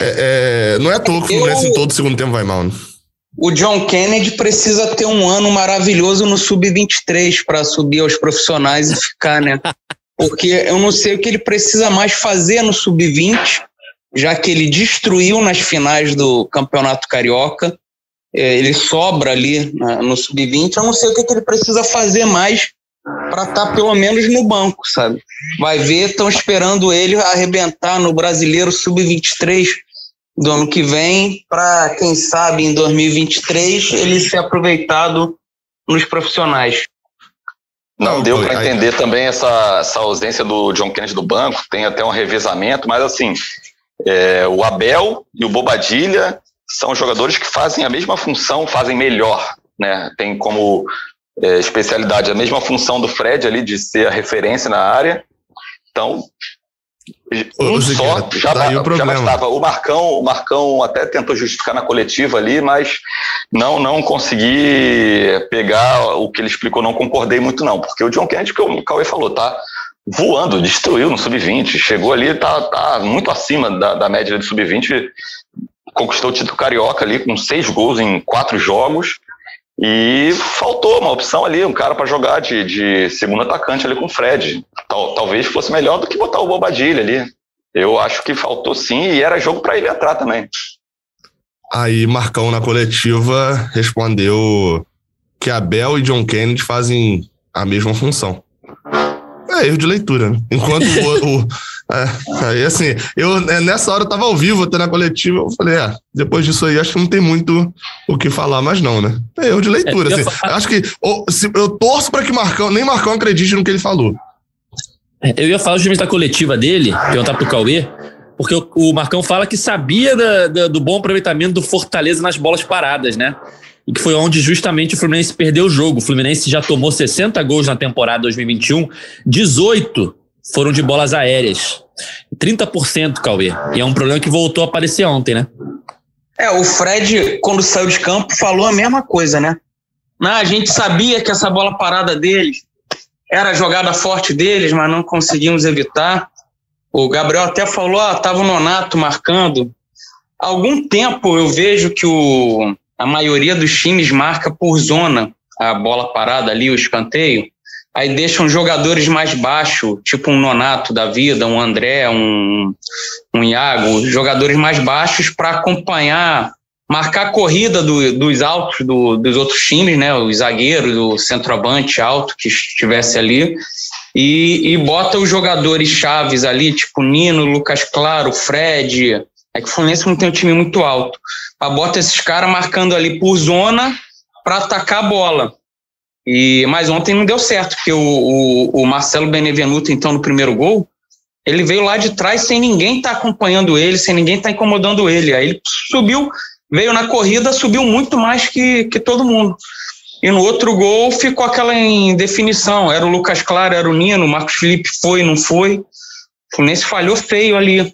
É, é, não é à toa que o Fluminense eu... em todo o segundo tempo vai mal, né? O John Kennedy precisa ter um ano maravilhoso no sub-23 para subir aos profissionais e ficar, né? Porque eu não sei o que ele precisa mais fazer no sub-20, já que ele destruiu nas finais do Campeonato Carioca. É, ele sobra ali no sub-20. Eu não sei o que ele precisa fazer mais para estar tá pelo menos no banco, sabe? Vai ver, estão esperando ele arrebentar no Brasileiro Sub-23 do ano que vem, para quem sabe em 2023 ele ser aproveitado nos profissionais. Não, deu para entender também essa, essa ausência do John Kennedy do banco, tem até um revezamento, mas assim, é, o Abel e o Bobadilha são jogadores que fazem a mesma função, fazem melhor, né? Tem como é, especialidade a mesma função do Fred ali de ser a referência na área. Então, um só já, tá já bastava. O Marcão, o Marcão até tentou justificar na coletiva ali, mas não não consegui pegar o que ele explicou, não concordei muito não, porque o John Kennedy, que o Cauê falou, tá voando, destruiu no sub-20, chegou ali, tá, tá muito acima da, da média do sub-20, conquistou o título carioca ali com seis gols em quatro jogos, e faltou uma opção ali, um cara para jogar de, de segundo atacante ali com o Fred. Tal, talvez fosse melhor do que botar o Bobadilha ali. Eu acho que faltou sim e era jogo para ele entrar também. Aí Marcão na coletiva respondeu que Abel e John Kennedy fazem a mesma função. É erro de leitura, né? Enquanto o, o é, aí assim, eu é, nessa hora eu tava ao vivo, até na coletiva, eu falei, é, depois disso aí acho que não tem muito o que falar mais não, né? É erro de leitura, é, assim. Acho que ou, se, eu torço para que Marcão, nem Marcão acredite no que ele falou. É, eu ia falar justamente da coletiva dele, perguntar pro Cauê, porque o, o Marcão fala que sabia da, da, do bom aproveitamento do Fortaleza nas bolas paradas, né? E que foi onde justamente o Fluminense perdeu o jogo. O Fluminense já tomou 60 gols na temporada 2021, 18 foram de bolas aéreas. 30%, Cauê. E é um problema que voltou a aparecer ontem, né? É, o Fred, quando saiu de campo, falou a mesma coisa, né? Não, a gente sabia que essa bola parada deles era a jogada forte deles, mas não conseguimos evitar. O Gabriel até falou, ah, tava o Nonato marcando. Há algum tempo eu vejo que o, a maioria dos times marca por zona a bola parada ali, o escanteio aí deixam jogadores mais baixos, tipo um Nonato da vida, um André, um, um Iago, jogadores mais baixos para acompanhar, marcar a corrida do, dos altos do, dos outros times, né? Os zagueiros, o centroavante alto que estivesse ali. E, e bota os jogadores chaves ali, tipo Nino, Lucas Claro, Fred. É que o Fluminense não tem um time muito alto. A bota esses caras marcando ali por zona para atacar a bola. E, mas ontem não deu certo, porque o, o, o, Marcelo Benevenuto, então, no primeiro gol, ele veio lá de trás sem ninguém estar tá acompanhando ele, sem ninguém estar tá incomodando ele. Aí ele subiu, veio na corrida, subiu muito mais que, que todo mundo. E no outro gol ficou aquela indefinição. Era o Lucas Claro, era o Nino, o Marcos Felipe foi, não foi. O Fluminense falhou feio ali.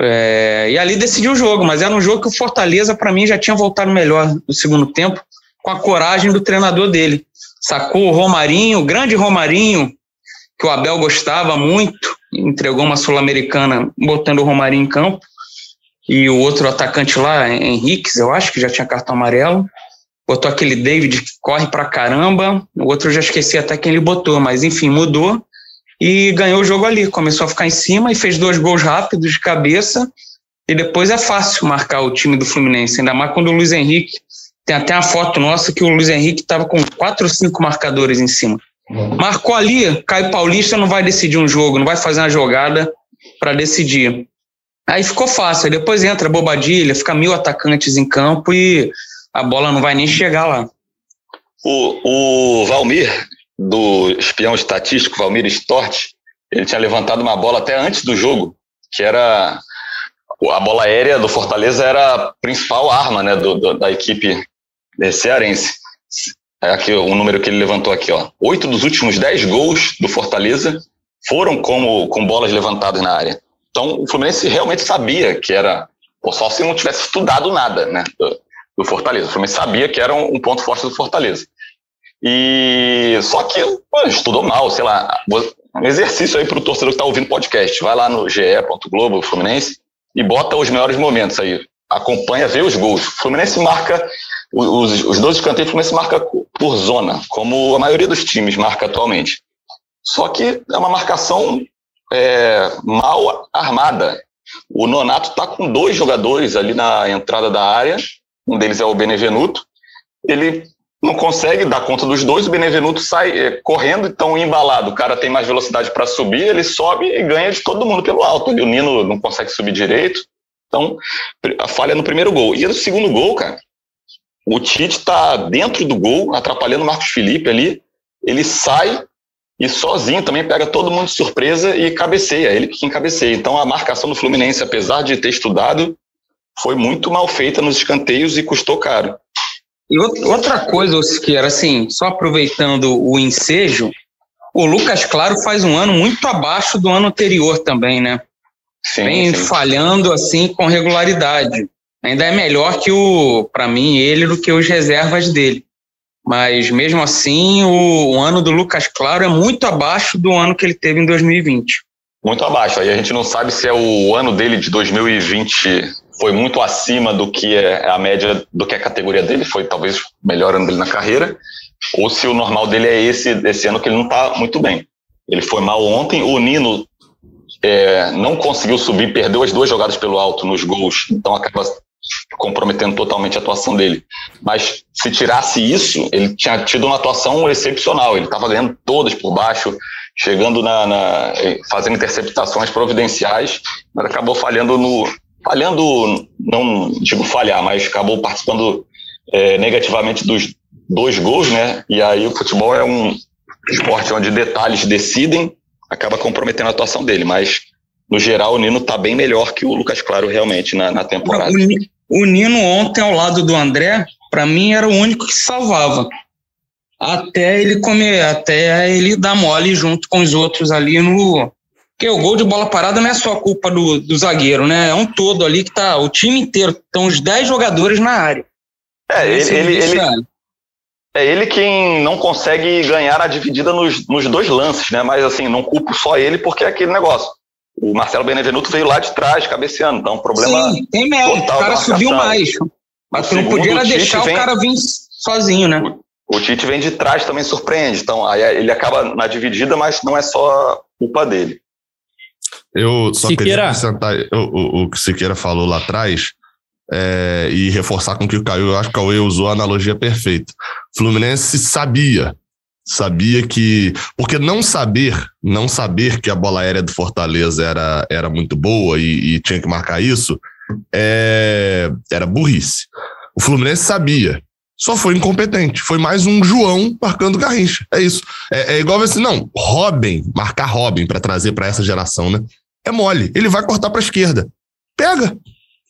É, e ali decidiu o jogo, mas era um jogo que o Fortaleza, para mim, já tinha voltado melhor no segundo tempo, com a coragem do treinador dele sacou? O Romarinho, o grande Romarinho, que o Abel gostava muito, entregou uma Sul-Americana botando o Romarinho em campo, e o outro atacante lá, Henriques, eu acho que já tinha cartão amarelo, botou aquele David que corre pra caramba, o outro eu já esqueci até quem ele botou, mas enfim, mudou e ganhou o jogo ali, começou a ficar em cima e fez dois gols rápidos de cabeça, e depois é fácil marcar o time do Fluminense, ainda mais quando o Luiz Henrique tem até uma foto nossa que o Luiz Henrique estava com quatro ou cinco marcadores em cima. Marcou ali, Caio Paulista não vai decidir um jogo, não vai fazer uma jogada para decidir. Aí ficou fácil, aí depois entra Bobadilha, fica mil atacantes em campo e a bola não vai nem chegar lá. O, o Valmir, do espião estatístico, Valmir Stort, ele tinha levantado uma bola até antes do jogo, que era a bola aérea do Fortaleza era a principal arma né, do, do, da equipe cearense. É aqui o número que ele levantou aqui, ó. Oito dos últimos dez gols do Fortaleza foram como com bolas levantadas na área. Então, o Fluminense realmente sabia que era, só se não tivesse estudado nada, né, do, do Fortaleza. O Fluminense sabia que era um, um ponto forte do Fortaleza. E só que pô, estudou mal, sei lá, um exercício aí para o torcedor que está ouvindo podcast. Vai lá no ge.globo Fluminense e bota os melhores momentos aí. Acompanha, vê os gols. O Fluminense marca, os, os dois escanteios, o Fluminense marca por zona, como a maioria dos times marca atualmente. Só que é uma marcação é, mal armada. O Nonato está com dois jogadores ali na entrada da área, um deles é o Benevenuto. Ele não consegue dar conta dos dois, o Benevenuto sai é, correndo, então embalado. O cara tem mais velocidade para subir, ele sobe e ganha de todo mundo pelo alto. o Nino não consegue subir direito. Então, a falha no primeiro gol. E no segundo gol, cara, o Tite está dentro do gol, atrapalhando o Marcos Felipe ali. Ele sai e sozinho também pega todo mundo de surpresa e cabeceia. Ele que cabeceia. Então, a marcação do Fluminense, apesar de ter estudado, foi muito mal feita nos escanteios e custou caro. E outra coisa, Siqueira, assim, só aproveitando o ensejo, o Lucas Claro faz um ano muito abaixo do ano anterior também, né? Sim, Vem sim. falhando assim com regularidade. Ainda é melhor que o, para mim, ele do que os reservas dele. Mas mesmo assim, o, o, ano do Lucas Claro é muito abaixo do ano que ele teve em 2020. Muito abaixo. Aí a gente não sabe se é o ano dele de 2020 foi muito acima do que é a média do que é a categoria dele, foi talvez o melhor ano dele na carreira, ou se o normal dele é esse, esse ano que ele não está muito bem. Ele foi mal ontem, o Nino é, não conseguiu subir, perdeu as duas jogadas pelo alto nos gols, então acaba comprometendo totalmente a atuação dele. Mas se tirasse isso, ele tinha tido uma atuação excepcional, ele estava ganhando todas por baixo, chegando na, na, fazendo interceptações providenciais, mas acabou falhando no, falhando, não digo falhar, mas acabou participando é, negativamente dos dois gols, né? E aí o futebol é um esporte onde detalhes decidem, acaba comprometendo a atuação dele, mas no geral o Nino está bem melhor que o Lucas Claro realmente na, na temporada. O, o Nino ontem ao lado do André, para mim era o único que salvava. Até ele comer, até ele dar mole junto com os outros ali no porque o gol de bola parada não é só culpa do, do zagueiro, né? É um todo ali que tá o time inteiro, estão os 10 jogadores na área. É, ele, ele, ele, é ele quem não consegue ganhar a dividida nos, nos dois lances, né? Mas assim, não culpo só ele porque é aquele negócio. O Marcelo Benevenuto veio lá de trás, cabeceando, então um problema. Sim, tem mérito, o cara subiu mais. Mas tu não podia deixar vem, o cara vir sozinho, né? O, o Tite vem de trás também surpreende, então aí ele acaba na dividida, mas não é só culpa dele. Eu só Siqueira. queria acrescentar o, o, o que o Siqueira falou lá atrás é, e reforçar com o que o Caio, eu acho que o Cauê usou a analogia perfeita. Fluminense sabia, sabia que. Porque não saber, não saber que a bola aérea do Fortaleza era, era muito boa e, e tinha que marcar isso, é, era burrice. O Fluminense sabia, só foi incompetente. Foi mais um João marcando Garrincha. É isso. É, é igual assim, não, Robin, marcar Robin para trazer para essa geração, né? É mole. Ele vai cortar para esquerda. Pega.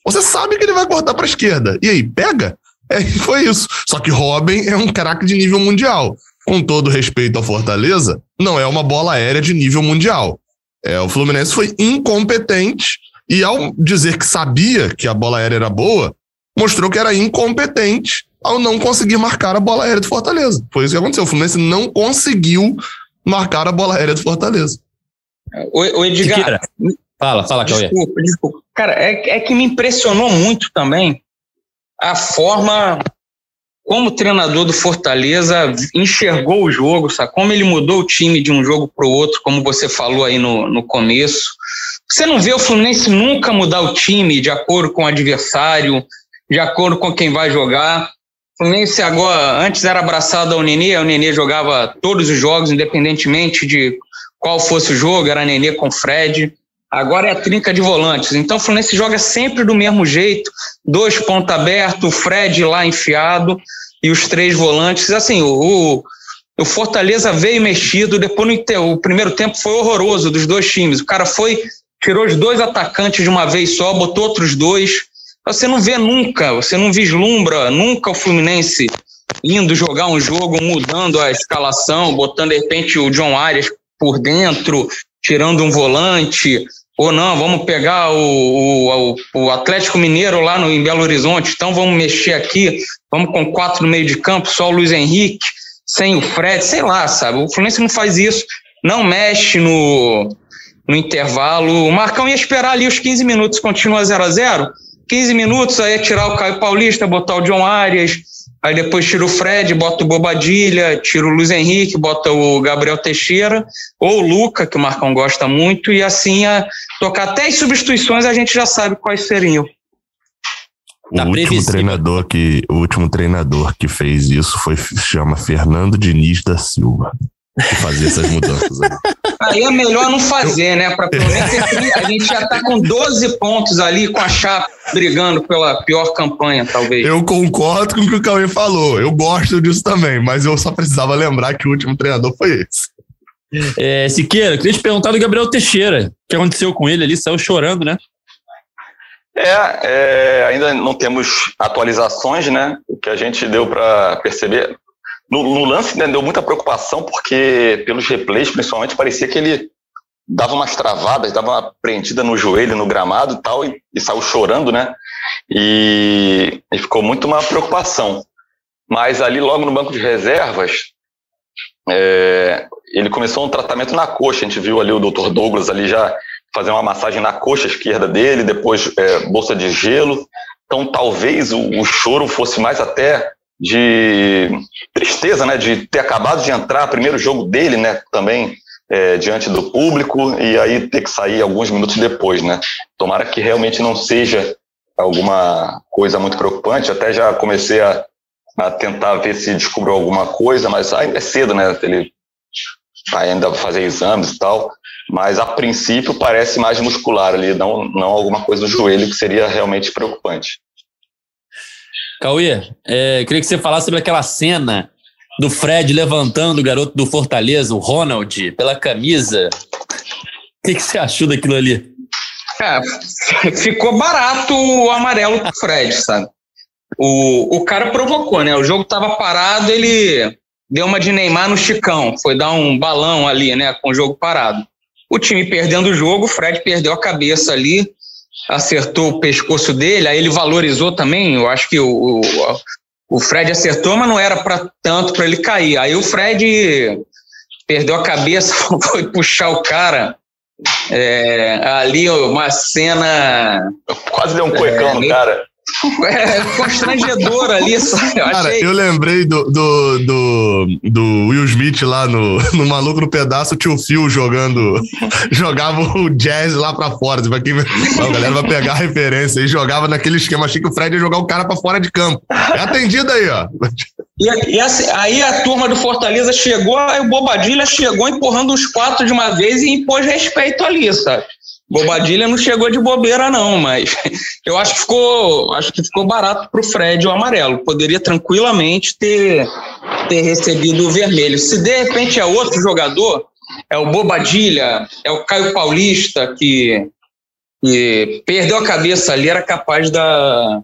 Você sabe que ele vai cortar para esquerda. E aí, pega? É, foi isso. Só que Robin é um craque de nível mundial. Com todo respeito ao Fortaleza, não é uma bola aérea de nível mundial. É, o Fluminense foi incompetente e ao dizer que sabia que a bola aérea era boa, mostrou que era incompetente ao não conseguir marcar a bola aérea do Fortaleza. Foi isso que aconteceu. O Fluminense não conseguiu marcar a bola aérea do Fortaleza. O, o Edgar. Fala, fala, Cauê. Desculpa, desculpa. Cara, é, é que me impressionou muito também a forma como o treinador do Fortaleza enxergou o jogo, sabe? Como ele mudou o time de um jogo para o outro, como você falou aí no, no começo. Você não vê o Fluminense nunca mudar o time de acordo com o adversário, de acordo com quem vai jogar. O Fluminense agora, antes era abraçado ao Nenê, o Nenê jogava todos os jogos, independentemente de qual fosse o jogo, era Nenê com Fred. Agora é a trinca de volantes. Então o Fluminense joga sempre do mesmo jeito, dois pontos abertos, o Fred lá enfiado e os três volantes. Assim, o, o Fortaleza veio mexido, depois no, o primeiro tempo foi horroroso dos dois times. O cara foi, tirou os dois atacantes de uma vez só, botou outros dois. Você não vê nunca, você não vislumbra nunca o Fluminense indo jogar um jogo, mudando a escalação, botando de repente o John Arias por dentro, tirando um volante, ou não, vamos pegar o, o, o, Atlético Mineiro lá no, em Belo Horizonte, então vamos mexer aqui, vamos com quatro no meio de campo, só o Luiz Henrique, sem o Fred, sei lá, sabe? O Fluminense não faz isso, não mexe no, no intervalo. O Marcão ia esperar ali os 15 minutos, continua 0 a 0 15 minutos, aí tirar o Caio Paulista, botar o John Arias, aí depois tira o Fred, bota o Bobadilha, tira o Luiz Henrique, bota o Gabriel Teixeira, ou o Luca, que o Marcão gosta muito, e assim a tocar até as substituições a gente já sabe quais seriam. O tá último treinador que o último treinador que fez isso foi chama Fernando Diniz da Silva que fazer essas mudanças aí. Aí é melhor não fazer, né? Para pelo menos a gente já tá com 12 pontos ali com a chapa brigando pela pior campanha, talvez. Eu concordo com o que o Cauê falou. Eu gosto disso também, mas eu só precisava lembrar que o último treinador foi esse. É, Siqueira, queria te perguntar do Gabriel Teixeira. O que aconteceu com ele ali? Saiu chorando, né? É, é, ainda não temos atualizações, né? O que a gente deu para perceber. No, no lance né, deu muita preocupação, porque pelos replays, principalmente, parecia que ele dava umas travadas, dava uma prendida no joelho, no gramado e tal, e, e saiu chorando, né? E, e, ficou muito uma preocupação. Mas ali, logo no banco de reservas, é, ele começou um tratamento na coxa. A gente viu ali o Dr. Douglas ali já fazer uma massagem na coxa esquerda dele, depois é, bolsa de gelo. Então, talvez o, o choro fosse mais até de tristeza, né, de ter acabado de entrar, primeiro jogo dele, né, também é, diante do público e aí ter que sair alguns minutos depois, né. Tomara que realmente não seja alguma coisa muito preocupante. Até já comecei a, a tentar ver se descubro alguma coisa, mas ainda é cedo, né. Ele vai ainda fazer exames e tal. Mas a princípio parece mais muscular ali, não, não alguma coisa no joelho que seria realmente preocupante. Cauê, é, queria que você falasse sobre aquela cena do Fred levantando o garoto do Fortaleza, o Ronald, pela camisa. O que, que você achou daquilo ali? É, ficou barato o amarelo pro Fred, sabe? O, o cara provocou, né? O jogo tava parado, ele deu uma de Neymar no Chicão, foi dar um balão ali, né, com o jogo parado. O time perdendo o jogo, o Fred perdeu a cabeça ali, acertou o pescoço dele, aí ele valorizou também. Eu acho que o, o, o Fred acertou, mas não era para tanto para ele cair. Aí o Fred perdeu a cabeça, foi puxar o cara. É, ali uma cena. Quase deu um cuecão é, no cara. É constrangedor ali. Só, eu Cara, achei... eu lembrei do, do, do, do, Will Smith lá no, no Maluco no Pedaço, o tio Phil jogando, jogava o jazz lá pra fora. Tipo, aqui, a galera vai pegar a referência e jogava naquele esquema. Achei que o Fred ia jogar o cara pra fora de campo. É atendido aí, ó. E, e assim, aí a turma do Fortaleza chegou, aí o Bobadilha chegou empurrando os quatro de uma vez e impôs respeito ali, sabe? Bobadilha não chegou de bobeira, não, mas eu acho que ficou, acho que ficou barato para o Fred o amarelo. Poderia tranquilamente ter, ter recebido o vermelho. Se de repente é outro jogador, é o Bobadilha, é o Caio Paulista, que, que perdeu a cabeça ali, era capaz da,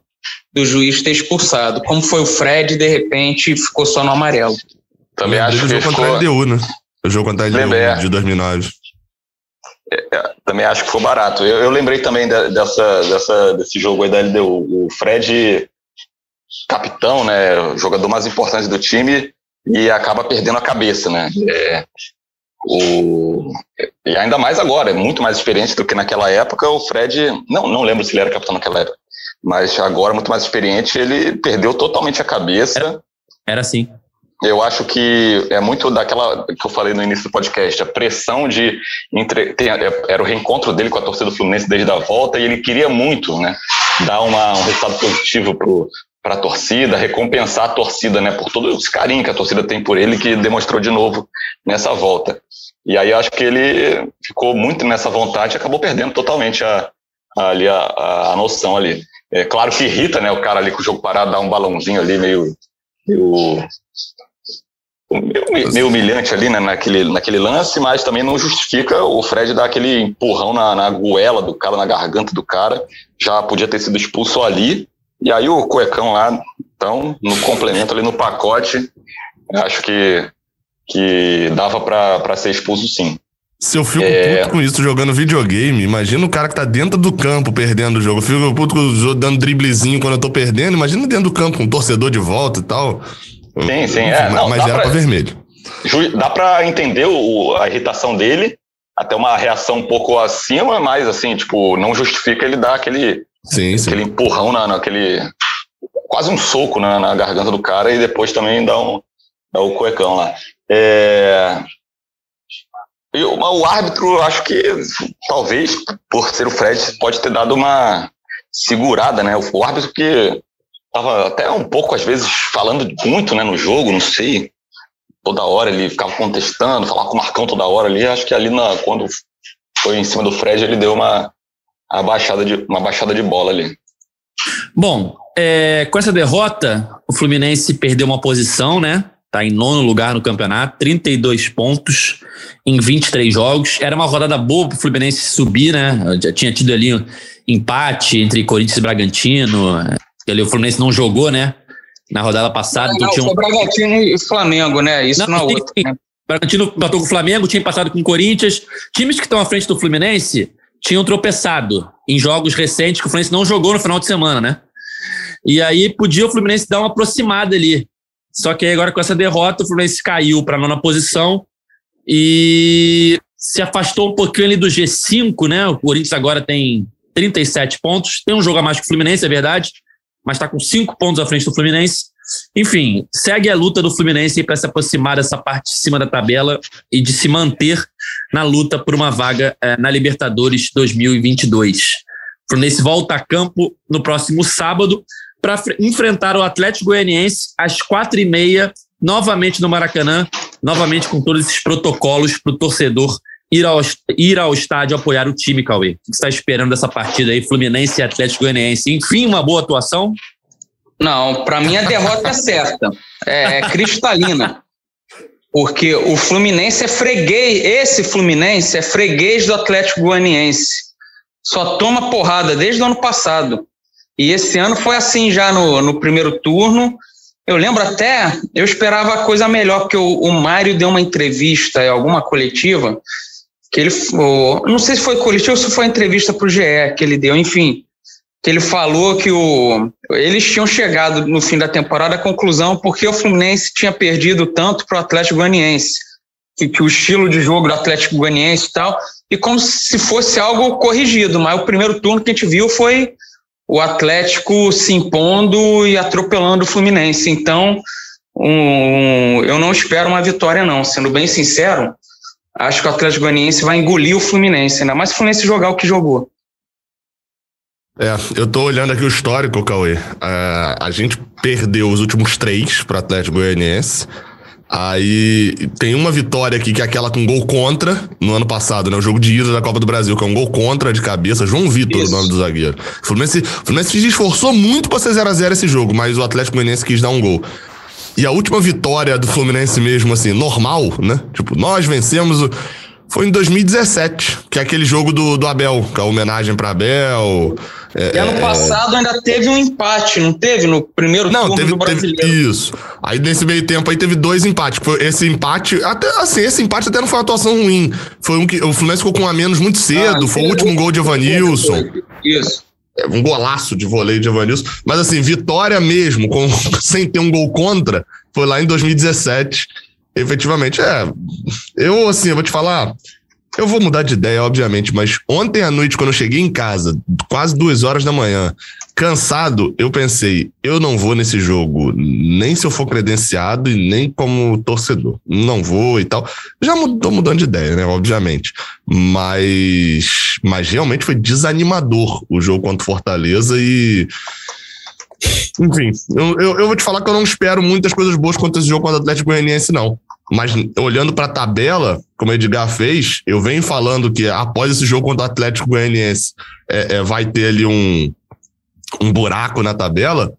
do juiz ter expulsado. Como foi o Fred, de repente ficou só no amarelo. Também acho que o jogo ficou... contra a LDU, né? O jogo contra a LDU de 2009. Também acho que foi barato. Eu, eu lembrei também de, dessa, dessa, desse jogo aí da LDU. O Fred, capitão, né, jogador mais importante do time, e acaba perdendo a cabeça, né? É, o, e ainda mais agora, é muito mais experiente do que naquela época. O Fred, não, não lembro se ele era capitão naquela época, mas agora, muito mais experiente, ele perdeu totalmente a cabeça. Era, era assim. Eu acho que é muito daquela que eu falei no início do podcast, a pressão de entre, ter, era o reencontro dele com a torcida do Fluminense desde a volta e ele queria muito, né, dar uma, um resultado positivo para a torcida, recompensar a torcida, né, por todo esse carinho que a torcida tem por ele que demonstrou de novo nessa volta. E aí acho que ele ficou muito nessa vontade e acabou perdendo totalmente a, ali a, a noção ali. É claro que irrita, né, o cara ali com o jogo parado dar um balãozinho ali meio, meio meio, meio humilhante ali né, naquele, naquele lance, mas também não justifica o Fred dar aquele empurrão na, na goela do cara, na garganta do cara. Já podia ter sido expulso ali. E aí o cuecão lá, então, no complemento ali no pacote, acho que, que dava para ser expulso sim. Se eu fico é... puto com isso jogando videogame, imagina o cara que tá dentro do campo perdendo o jogo. Eu fico puto dando driblezinho quando eu tô perdendo. Imagina dentro do campo com um torcedor de volta e tal. Sim, sim. É, não, mas era pra vermelho. Dá pra entender o, a irritação dele, até uma reação um pouco acima, mas assim, tipo, não justifica ele dar aquele, sim, sim. aquele empurrão na, naquele. Quase um soco na, na garganta do cara e depois também dá um, dá o cuecão lá. É, e o, árbitro, acho que talvez, por ser o Fred, pode ter dado uma segurada, né? O árbitro que estava até um pouco, às vezes, falando muito né, no jogo, não sei. Toda hora ele ficava contestando, falava com o Marcão toda hora ali. Acho que ali, na, quando foi em cima do Fred, ele deu uma, uma, baixada, de, uma baixada de bola ali. Bom, é, com essa derrota, o Fluminense perdeu uma posição, né? Tá em nono lugar no campeonato, 32 pontos em 23 jogos. Era uma rodada boa para o Fluminense subir, né? Já tinha tido ali um empate entre Corinthians e Bragantino. Ali o Fluminense não jogou, né? Na rodada passada. Não, não, tinha um... Bragantino e Flamengo, né? Isso não, não é outro. Né? Bragantino empatou com o Flamengo, tinha passado com o Corinthians. Times que estão à frente do Fluminense tinham tropeçado em jogos recentes que o Fluminense não jogou no final de semana, né? E aí podia o Fluminense dar uma aproximada ali. Só que agora com essa derrota, o Fluminense caiu para a nona posição e se afastou um pouquinho ali do G5, né? O Corinthians agora tem 37 pontos, tem um jogo a mais que o Fluminense, é verdade, mas está com cinco pontos à frente do Fluminense. Enfim, segue a luta do Fluminense para se aproximar dessa parte de cima da tabela e de se manter na luta por uma vaga eh, na Libertadores 2022. O Fluminense volta a campo no próximo sábado para enfrentar o Atlético Goianiense às quatro e meia, novamente no Maracanã, novamente com todos esses protocolos para o torcedor ir ao, ir ao estádio apoiar o time, Cauê. O que você está esperando dessa partida aí, Fluminense e Atlético Goianiense? Enfim, uma boa atuação? Não, para mim a derrota é certa, é, é cristalina. Porque o Fluminense é freguês, esse Fluminense é freguês do Atlético Goianiense. Só toma porrada desde o ano passado. E esse ano foi assim já no, no primeiro turno. Eu lembro até, eu esperava coisa melhor, porque o, o Mário deu uma entrevista em alguma coletiva, que ele, o, não sei se foi coletiva ou se foi entrevista para o GE que ele deu, enfim, que ele falou que o, eles tinham chegado no fim da temporada à conclusão porque o Fluminense tinha perdido tanto para o Atlético Goianiense, que, que, o estilo de jogo do Atlético Goianiense e tal, e como se fosse algo corrigido, mas o primeiro turno que a gente viu foi o Atlético se impondo e atropelando o Fluminense. Então, um, eu não espero uma vitória, não. Sendo bem sincero, acho que o Atlético Goianiense vai engolir o Fluminense, ainda mais se o Fluminense jogar o que jogou. É, eu tô olhando aqui o histórico, Cauê. Uh, a gente perdeu os últimos três para Atlético Goianiense. Aí tem uma vitória aqui que é aquela com gol contra no ano passado, né? O jogo de ida da Copa do Brasil, que é um gol contra de cabeça. João Vitor, o nome do zagueiro. O Fluminense, o Fluminense se esforçou muito para ser 0x0 esse jogo, mas o Atlético Goianiense quis dar um gol. E a última vitória do Fluminense mesmo, assim, normal, né? Tipo, nós vencemos. O foi em 2017, que é aquele jogo do, do Abel, que é a homenagem para Abel. É, e ano é, passado ainda teve um empate, não teve? No primeiro não, turno teve, do brasileiro. Teve, isso. Aí nesse meio tempo aí teve dois empates. Foi esse empate, até assim, esse empate até não foi uma atuação ruim. Foi um que o Fluminense ficou com um a menos muito cedo. Ah, foi o último gol de Evanilson. Isso. Um golaço de voleio de Evanilson. Mas assim, vitória mesmo, com, sem ter um gol contra, foi lá em 2017 efetivamente, é. Eu, assim, eu vou te falar. Eu vou mudar de ideia, obviamente, mas ontem à noite, quando eu cheguei em casa, quase duas horas da manhã, cansado, eu pensei, eu não vou nesse jogo, nem se eu for credenciado e nem como torcedor. Não vou e tal. Já tô mudando de ideia, né? Obviamente. Mas, mas realmente foi desanimador o jogo contra o Fortaleza e enfim, eu, eu, eu, vou te falar que eu não espero muitas coisas boas contra esse jogo contra o Atlético Goianiense, não. Mas olhando para a tabela, como o Edgar fez, eu venho falando que após esse jogo contra o Atlético Goianiense é, é, vai ter ali um, um buraco na tabela.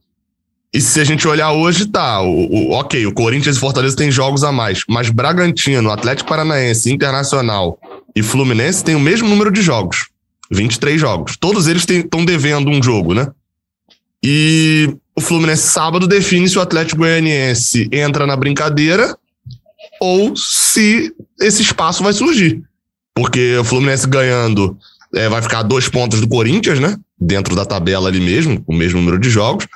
E se a gente olhar hoje, tá. O, o, ok, o Corinthians e Fortaleza tem jogos a mais, mas Bragantino, Atlético Paranaense, Internacional e Fluminense têm o mesmo número de jogos 23 jogos. Todos eles estão devendo um jogo, né? E o Fluminense sábado define se o Atlético Goianiense entra na brincadeira ou se esse espaço vai surgir. porque o Fluminense ganhando é, vai ficar dois pontos do Corinthians, né? Dentro da tabela ali mesmo, com o mesmo número de jogos.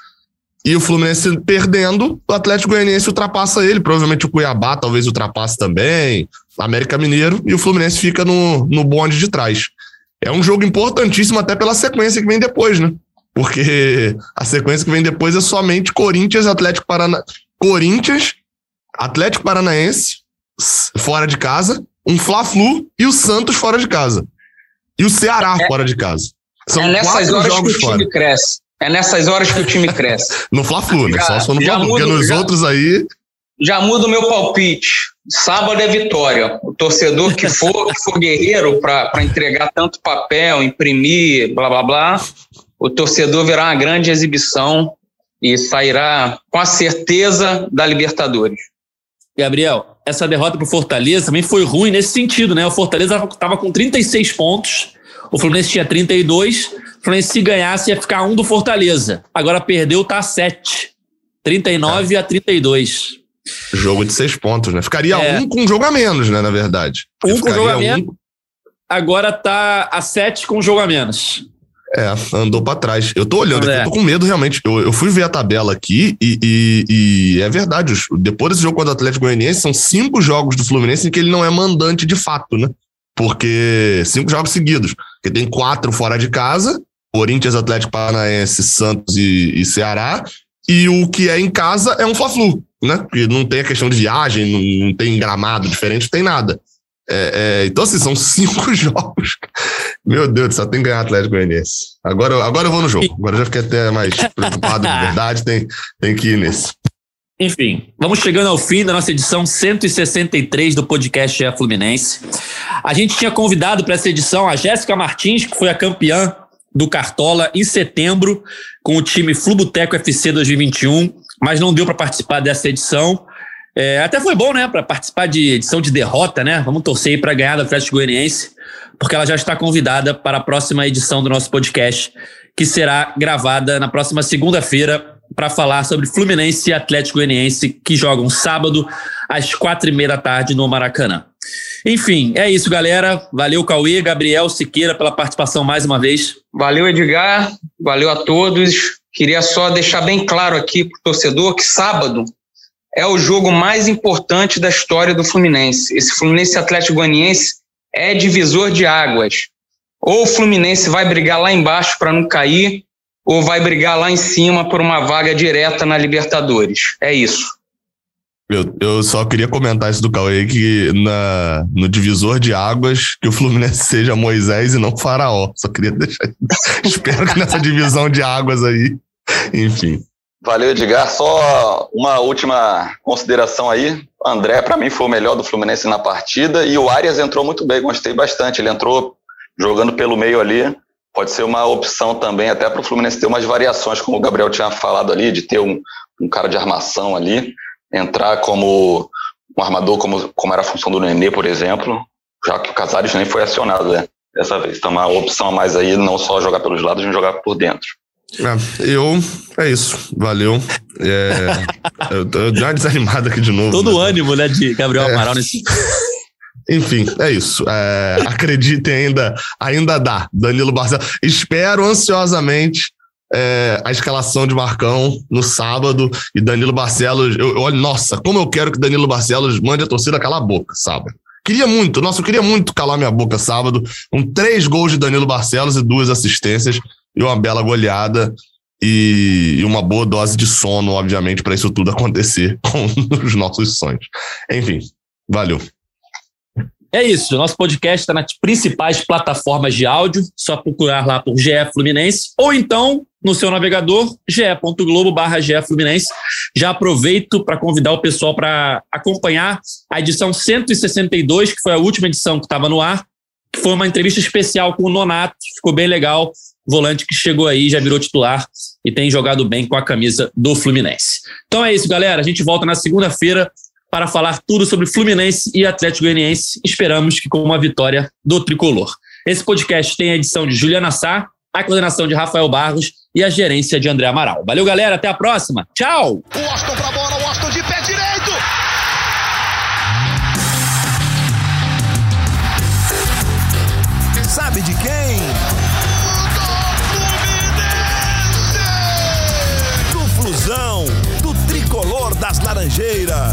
E o Fluminense perdendo, o Atlético Goianiense ultrapassa ele. Provavelmente o Cuiabá talvez ultrapasse também, América Mineiro, e o Fluminense fica no, no bonde de trás. É um jogo importantíssimo até pela sequência que vem depois, né? Porque a sequência que vem depois é somente Corinthians, Atlético Parana... Corinthians, Atlético Paranaense, fora de casa, um Fla-Flu e o Santos fora de casa. E o Ceará é, fora de casa. São é nessas horas que o time cresce. É nessas horas que o time cresce. no Fla-Flu, né? Só, só no Fla-Flu, porque nos já, outros aí... Já muda o meu palpite. Sábado é vitória. O torcedor que for, que for guerreiro para entregar tanto papel, imprimir, blá blá blá, o torcedor verá uma grande exibição e sairá com a certeza da Libertadores. Gabriel, essa derrota para o Fortaleza também foi ruim nesse sentido, né? O Fortaleza estava com 36 pontos, o Fluminense tinha 32. O Fluminense, se ganhasse, ia ficar um do Fortaleza. Agora perdeu, tá 7. 39 é. a 32. Jogo de seis pontos, né? Ficaria é. um com um jogo a menos, né? Na verdade. Um com jogo a menos. Um... Agora tá a 7 com jogo a menos. É, andou para trás. Eu tô olhando, é. eu tô com medo realmente. Eu, eu fui ver a tabela aqui e, e, e, é verdade. Depois desse jogo contra o Atlético Goianiense, são cinco jogos do Fluminense em que ele não é mandante de fato, né? Porque cinco jogos seguidos. Porque tem quatro fora de casa: Corinthians, Atlético Paranaense, Santos e, e Ceará. E o que é em casa é um Fla-Flu, né? Porque não tem a questão de viagem, não, não tem gramado diferente, não tem nada. É, é, então, assim, são cinco jogos. Meu Deus, só tem que ganhar Atlético Goianiense. Agora, agora eu vou no jogo. Agora eu já fiquei até mais preocupado, de verdade. Tem, tem que ir nesse. Enfim, vamos chegando ao fim da nossa edição 163 do podcast é Fluminense. A gente tinha convidado para essa edição a Jéssica Martins, que foi a campeã do Cartola em setembro com o time Fluboteco FC 2021, mas não deu para participar dessa edição. É, até foi bom, né, para participar de edição de derrota, né? Vamos torcer para ganhar do Atlético Goianiense, porque ela já está convidada para a próxima edição do nosso podcast, que será gravada na próxima segunda-feira para falar sobre Fluminense e Atlético Goianiense, que jogam sábado às quatro e meia da tarde no Maracanã. Enfim, é isso, galera. Valeu, Cauê, Gabriel, Siqueira, pela participação mais uma vez. Valeu, Edgar. Valeu a todos. Queria só deixar bem claro aqui para o torcedor que sábado é o jogo mais importante da história do Fluminense. Esse Fluminense Atlético Goianiense é divisor de águas. Ou o Fluminense vai brigar lá embaixo para não cair, ou vai brigar lá em cima por uma vaga direta na Libertadores. É isso. Eu, eu só queria comentar isso do Cauê, que na, no divisor de águas, que o Fluminense seja Moisés e não Faraó. Só queria deixar. Espero que nessa divisão de águas aí. Enfim. Valeu, Edgar. Só uma última consideração aí. André, para mim, foi o melhor do Fluminense na partida e o Arias entrou muito bem, gostei bastante. Ele entrou jogando pelo meio ali. Pode ser uma opção também, até para o Fluminense ter umas variações, como o Gabriel tinha falado ali, de ter um, um cara de armação ali, entrar como um armador, como, como era a função do Nenê, por exemplo, já que o Casares nem foi acionado né, dessa vez. Então, uma opção a mais aí, não só jogar pelos lados, mas jogar por dentro. É, eu. É isso. Valeu. É, eu tô já desanimado aqui de novo. Todo o né? ânimo, né, de Gabriel é. Amaral nesse. Enfim, é isso. É, acreditem ainda, ainda dá. Danilo Barcelos. Espero ansiosamente é, a escalação de Marcão no sábado e Danilo Barcelos. Eu, olha, nossa, como eu quero que Danilo Barcelos mande a torcida calar a boca, sábado. Queria muito, nossa, eu queria muito calar minha boca sábado, com três gols de Danilo Barcelos e duas assistências e uma bela goleada e uma boa dose de sono, obviamente, para isso tudo acontecer com os nossos sonhos. Enfim, valeu. É isso, nosso podcast está nas principais plataformas de áudio, só procurar lá por GE Fluminense, ou então no seu navegador, ge.globo barra Fluminense. Já aproveito para convidar o pessoal para acompanhar a edição 162, que foi a última edição que estava no ar, foi uma entrevista especial com o Nonato, ficou bem legal volante que chegou aí, já virou titular e tem jogado bem com a camisa do Fluminense. Então é isso, galera. A gente volta na segunda-feira para falar tudo sobre Fluminense e Atlético Goianiense. Esperamos que com uma vitória do tricolor. Esse podcast tem a edição de Juliana Sá, a coordenação de Rafael Barros e a gerência de André Amaral. Valeu, galera. Até a próxima. Tchau. Laranjeira.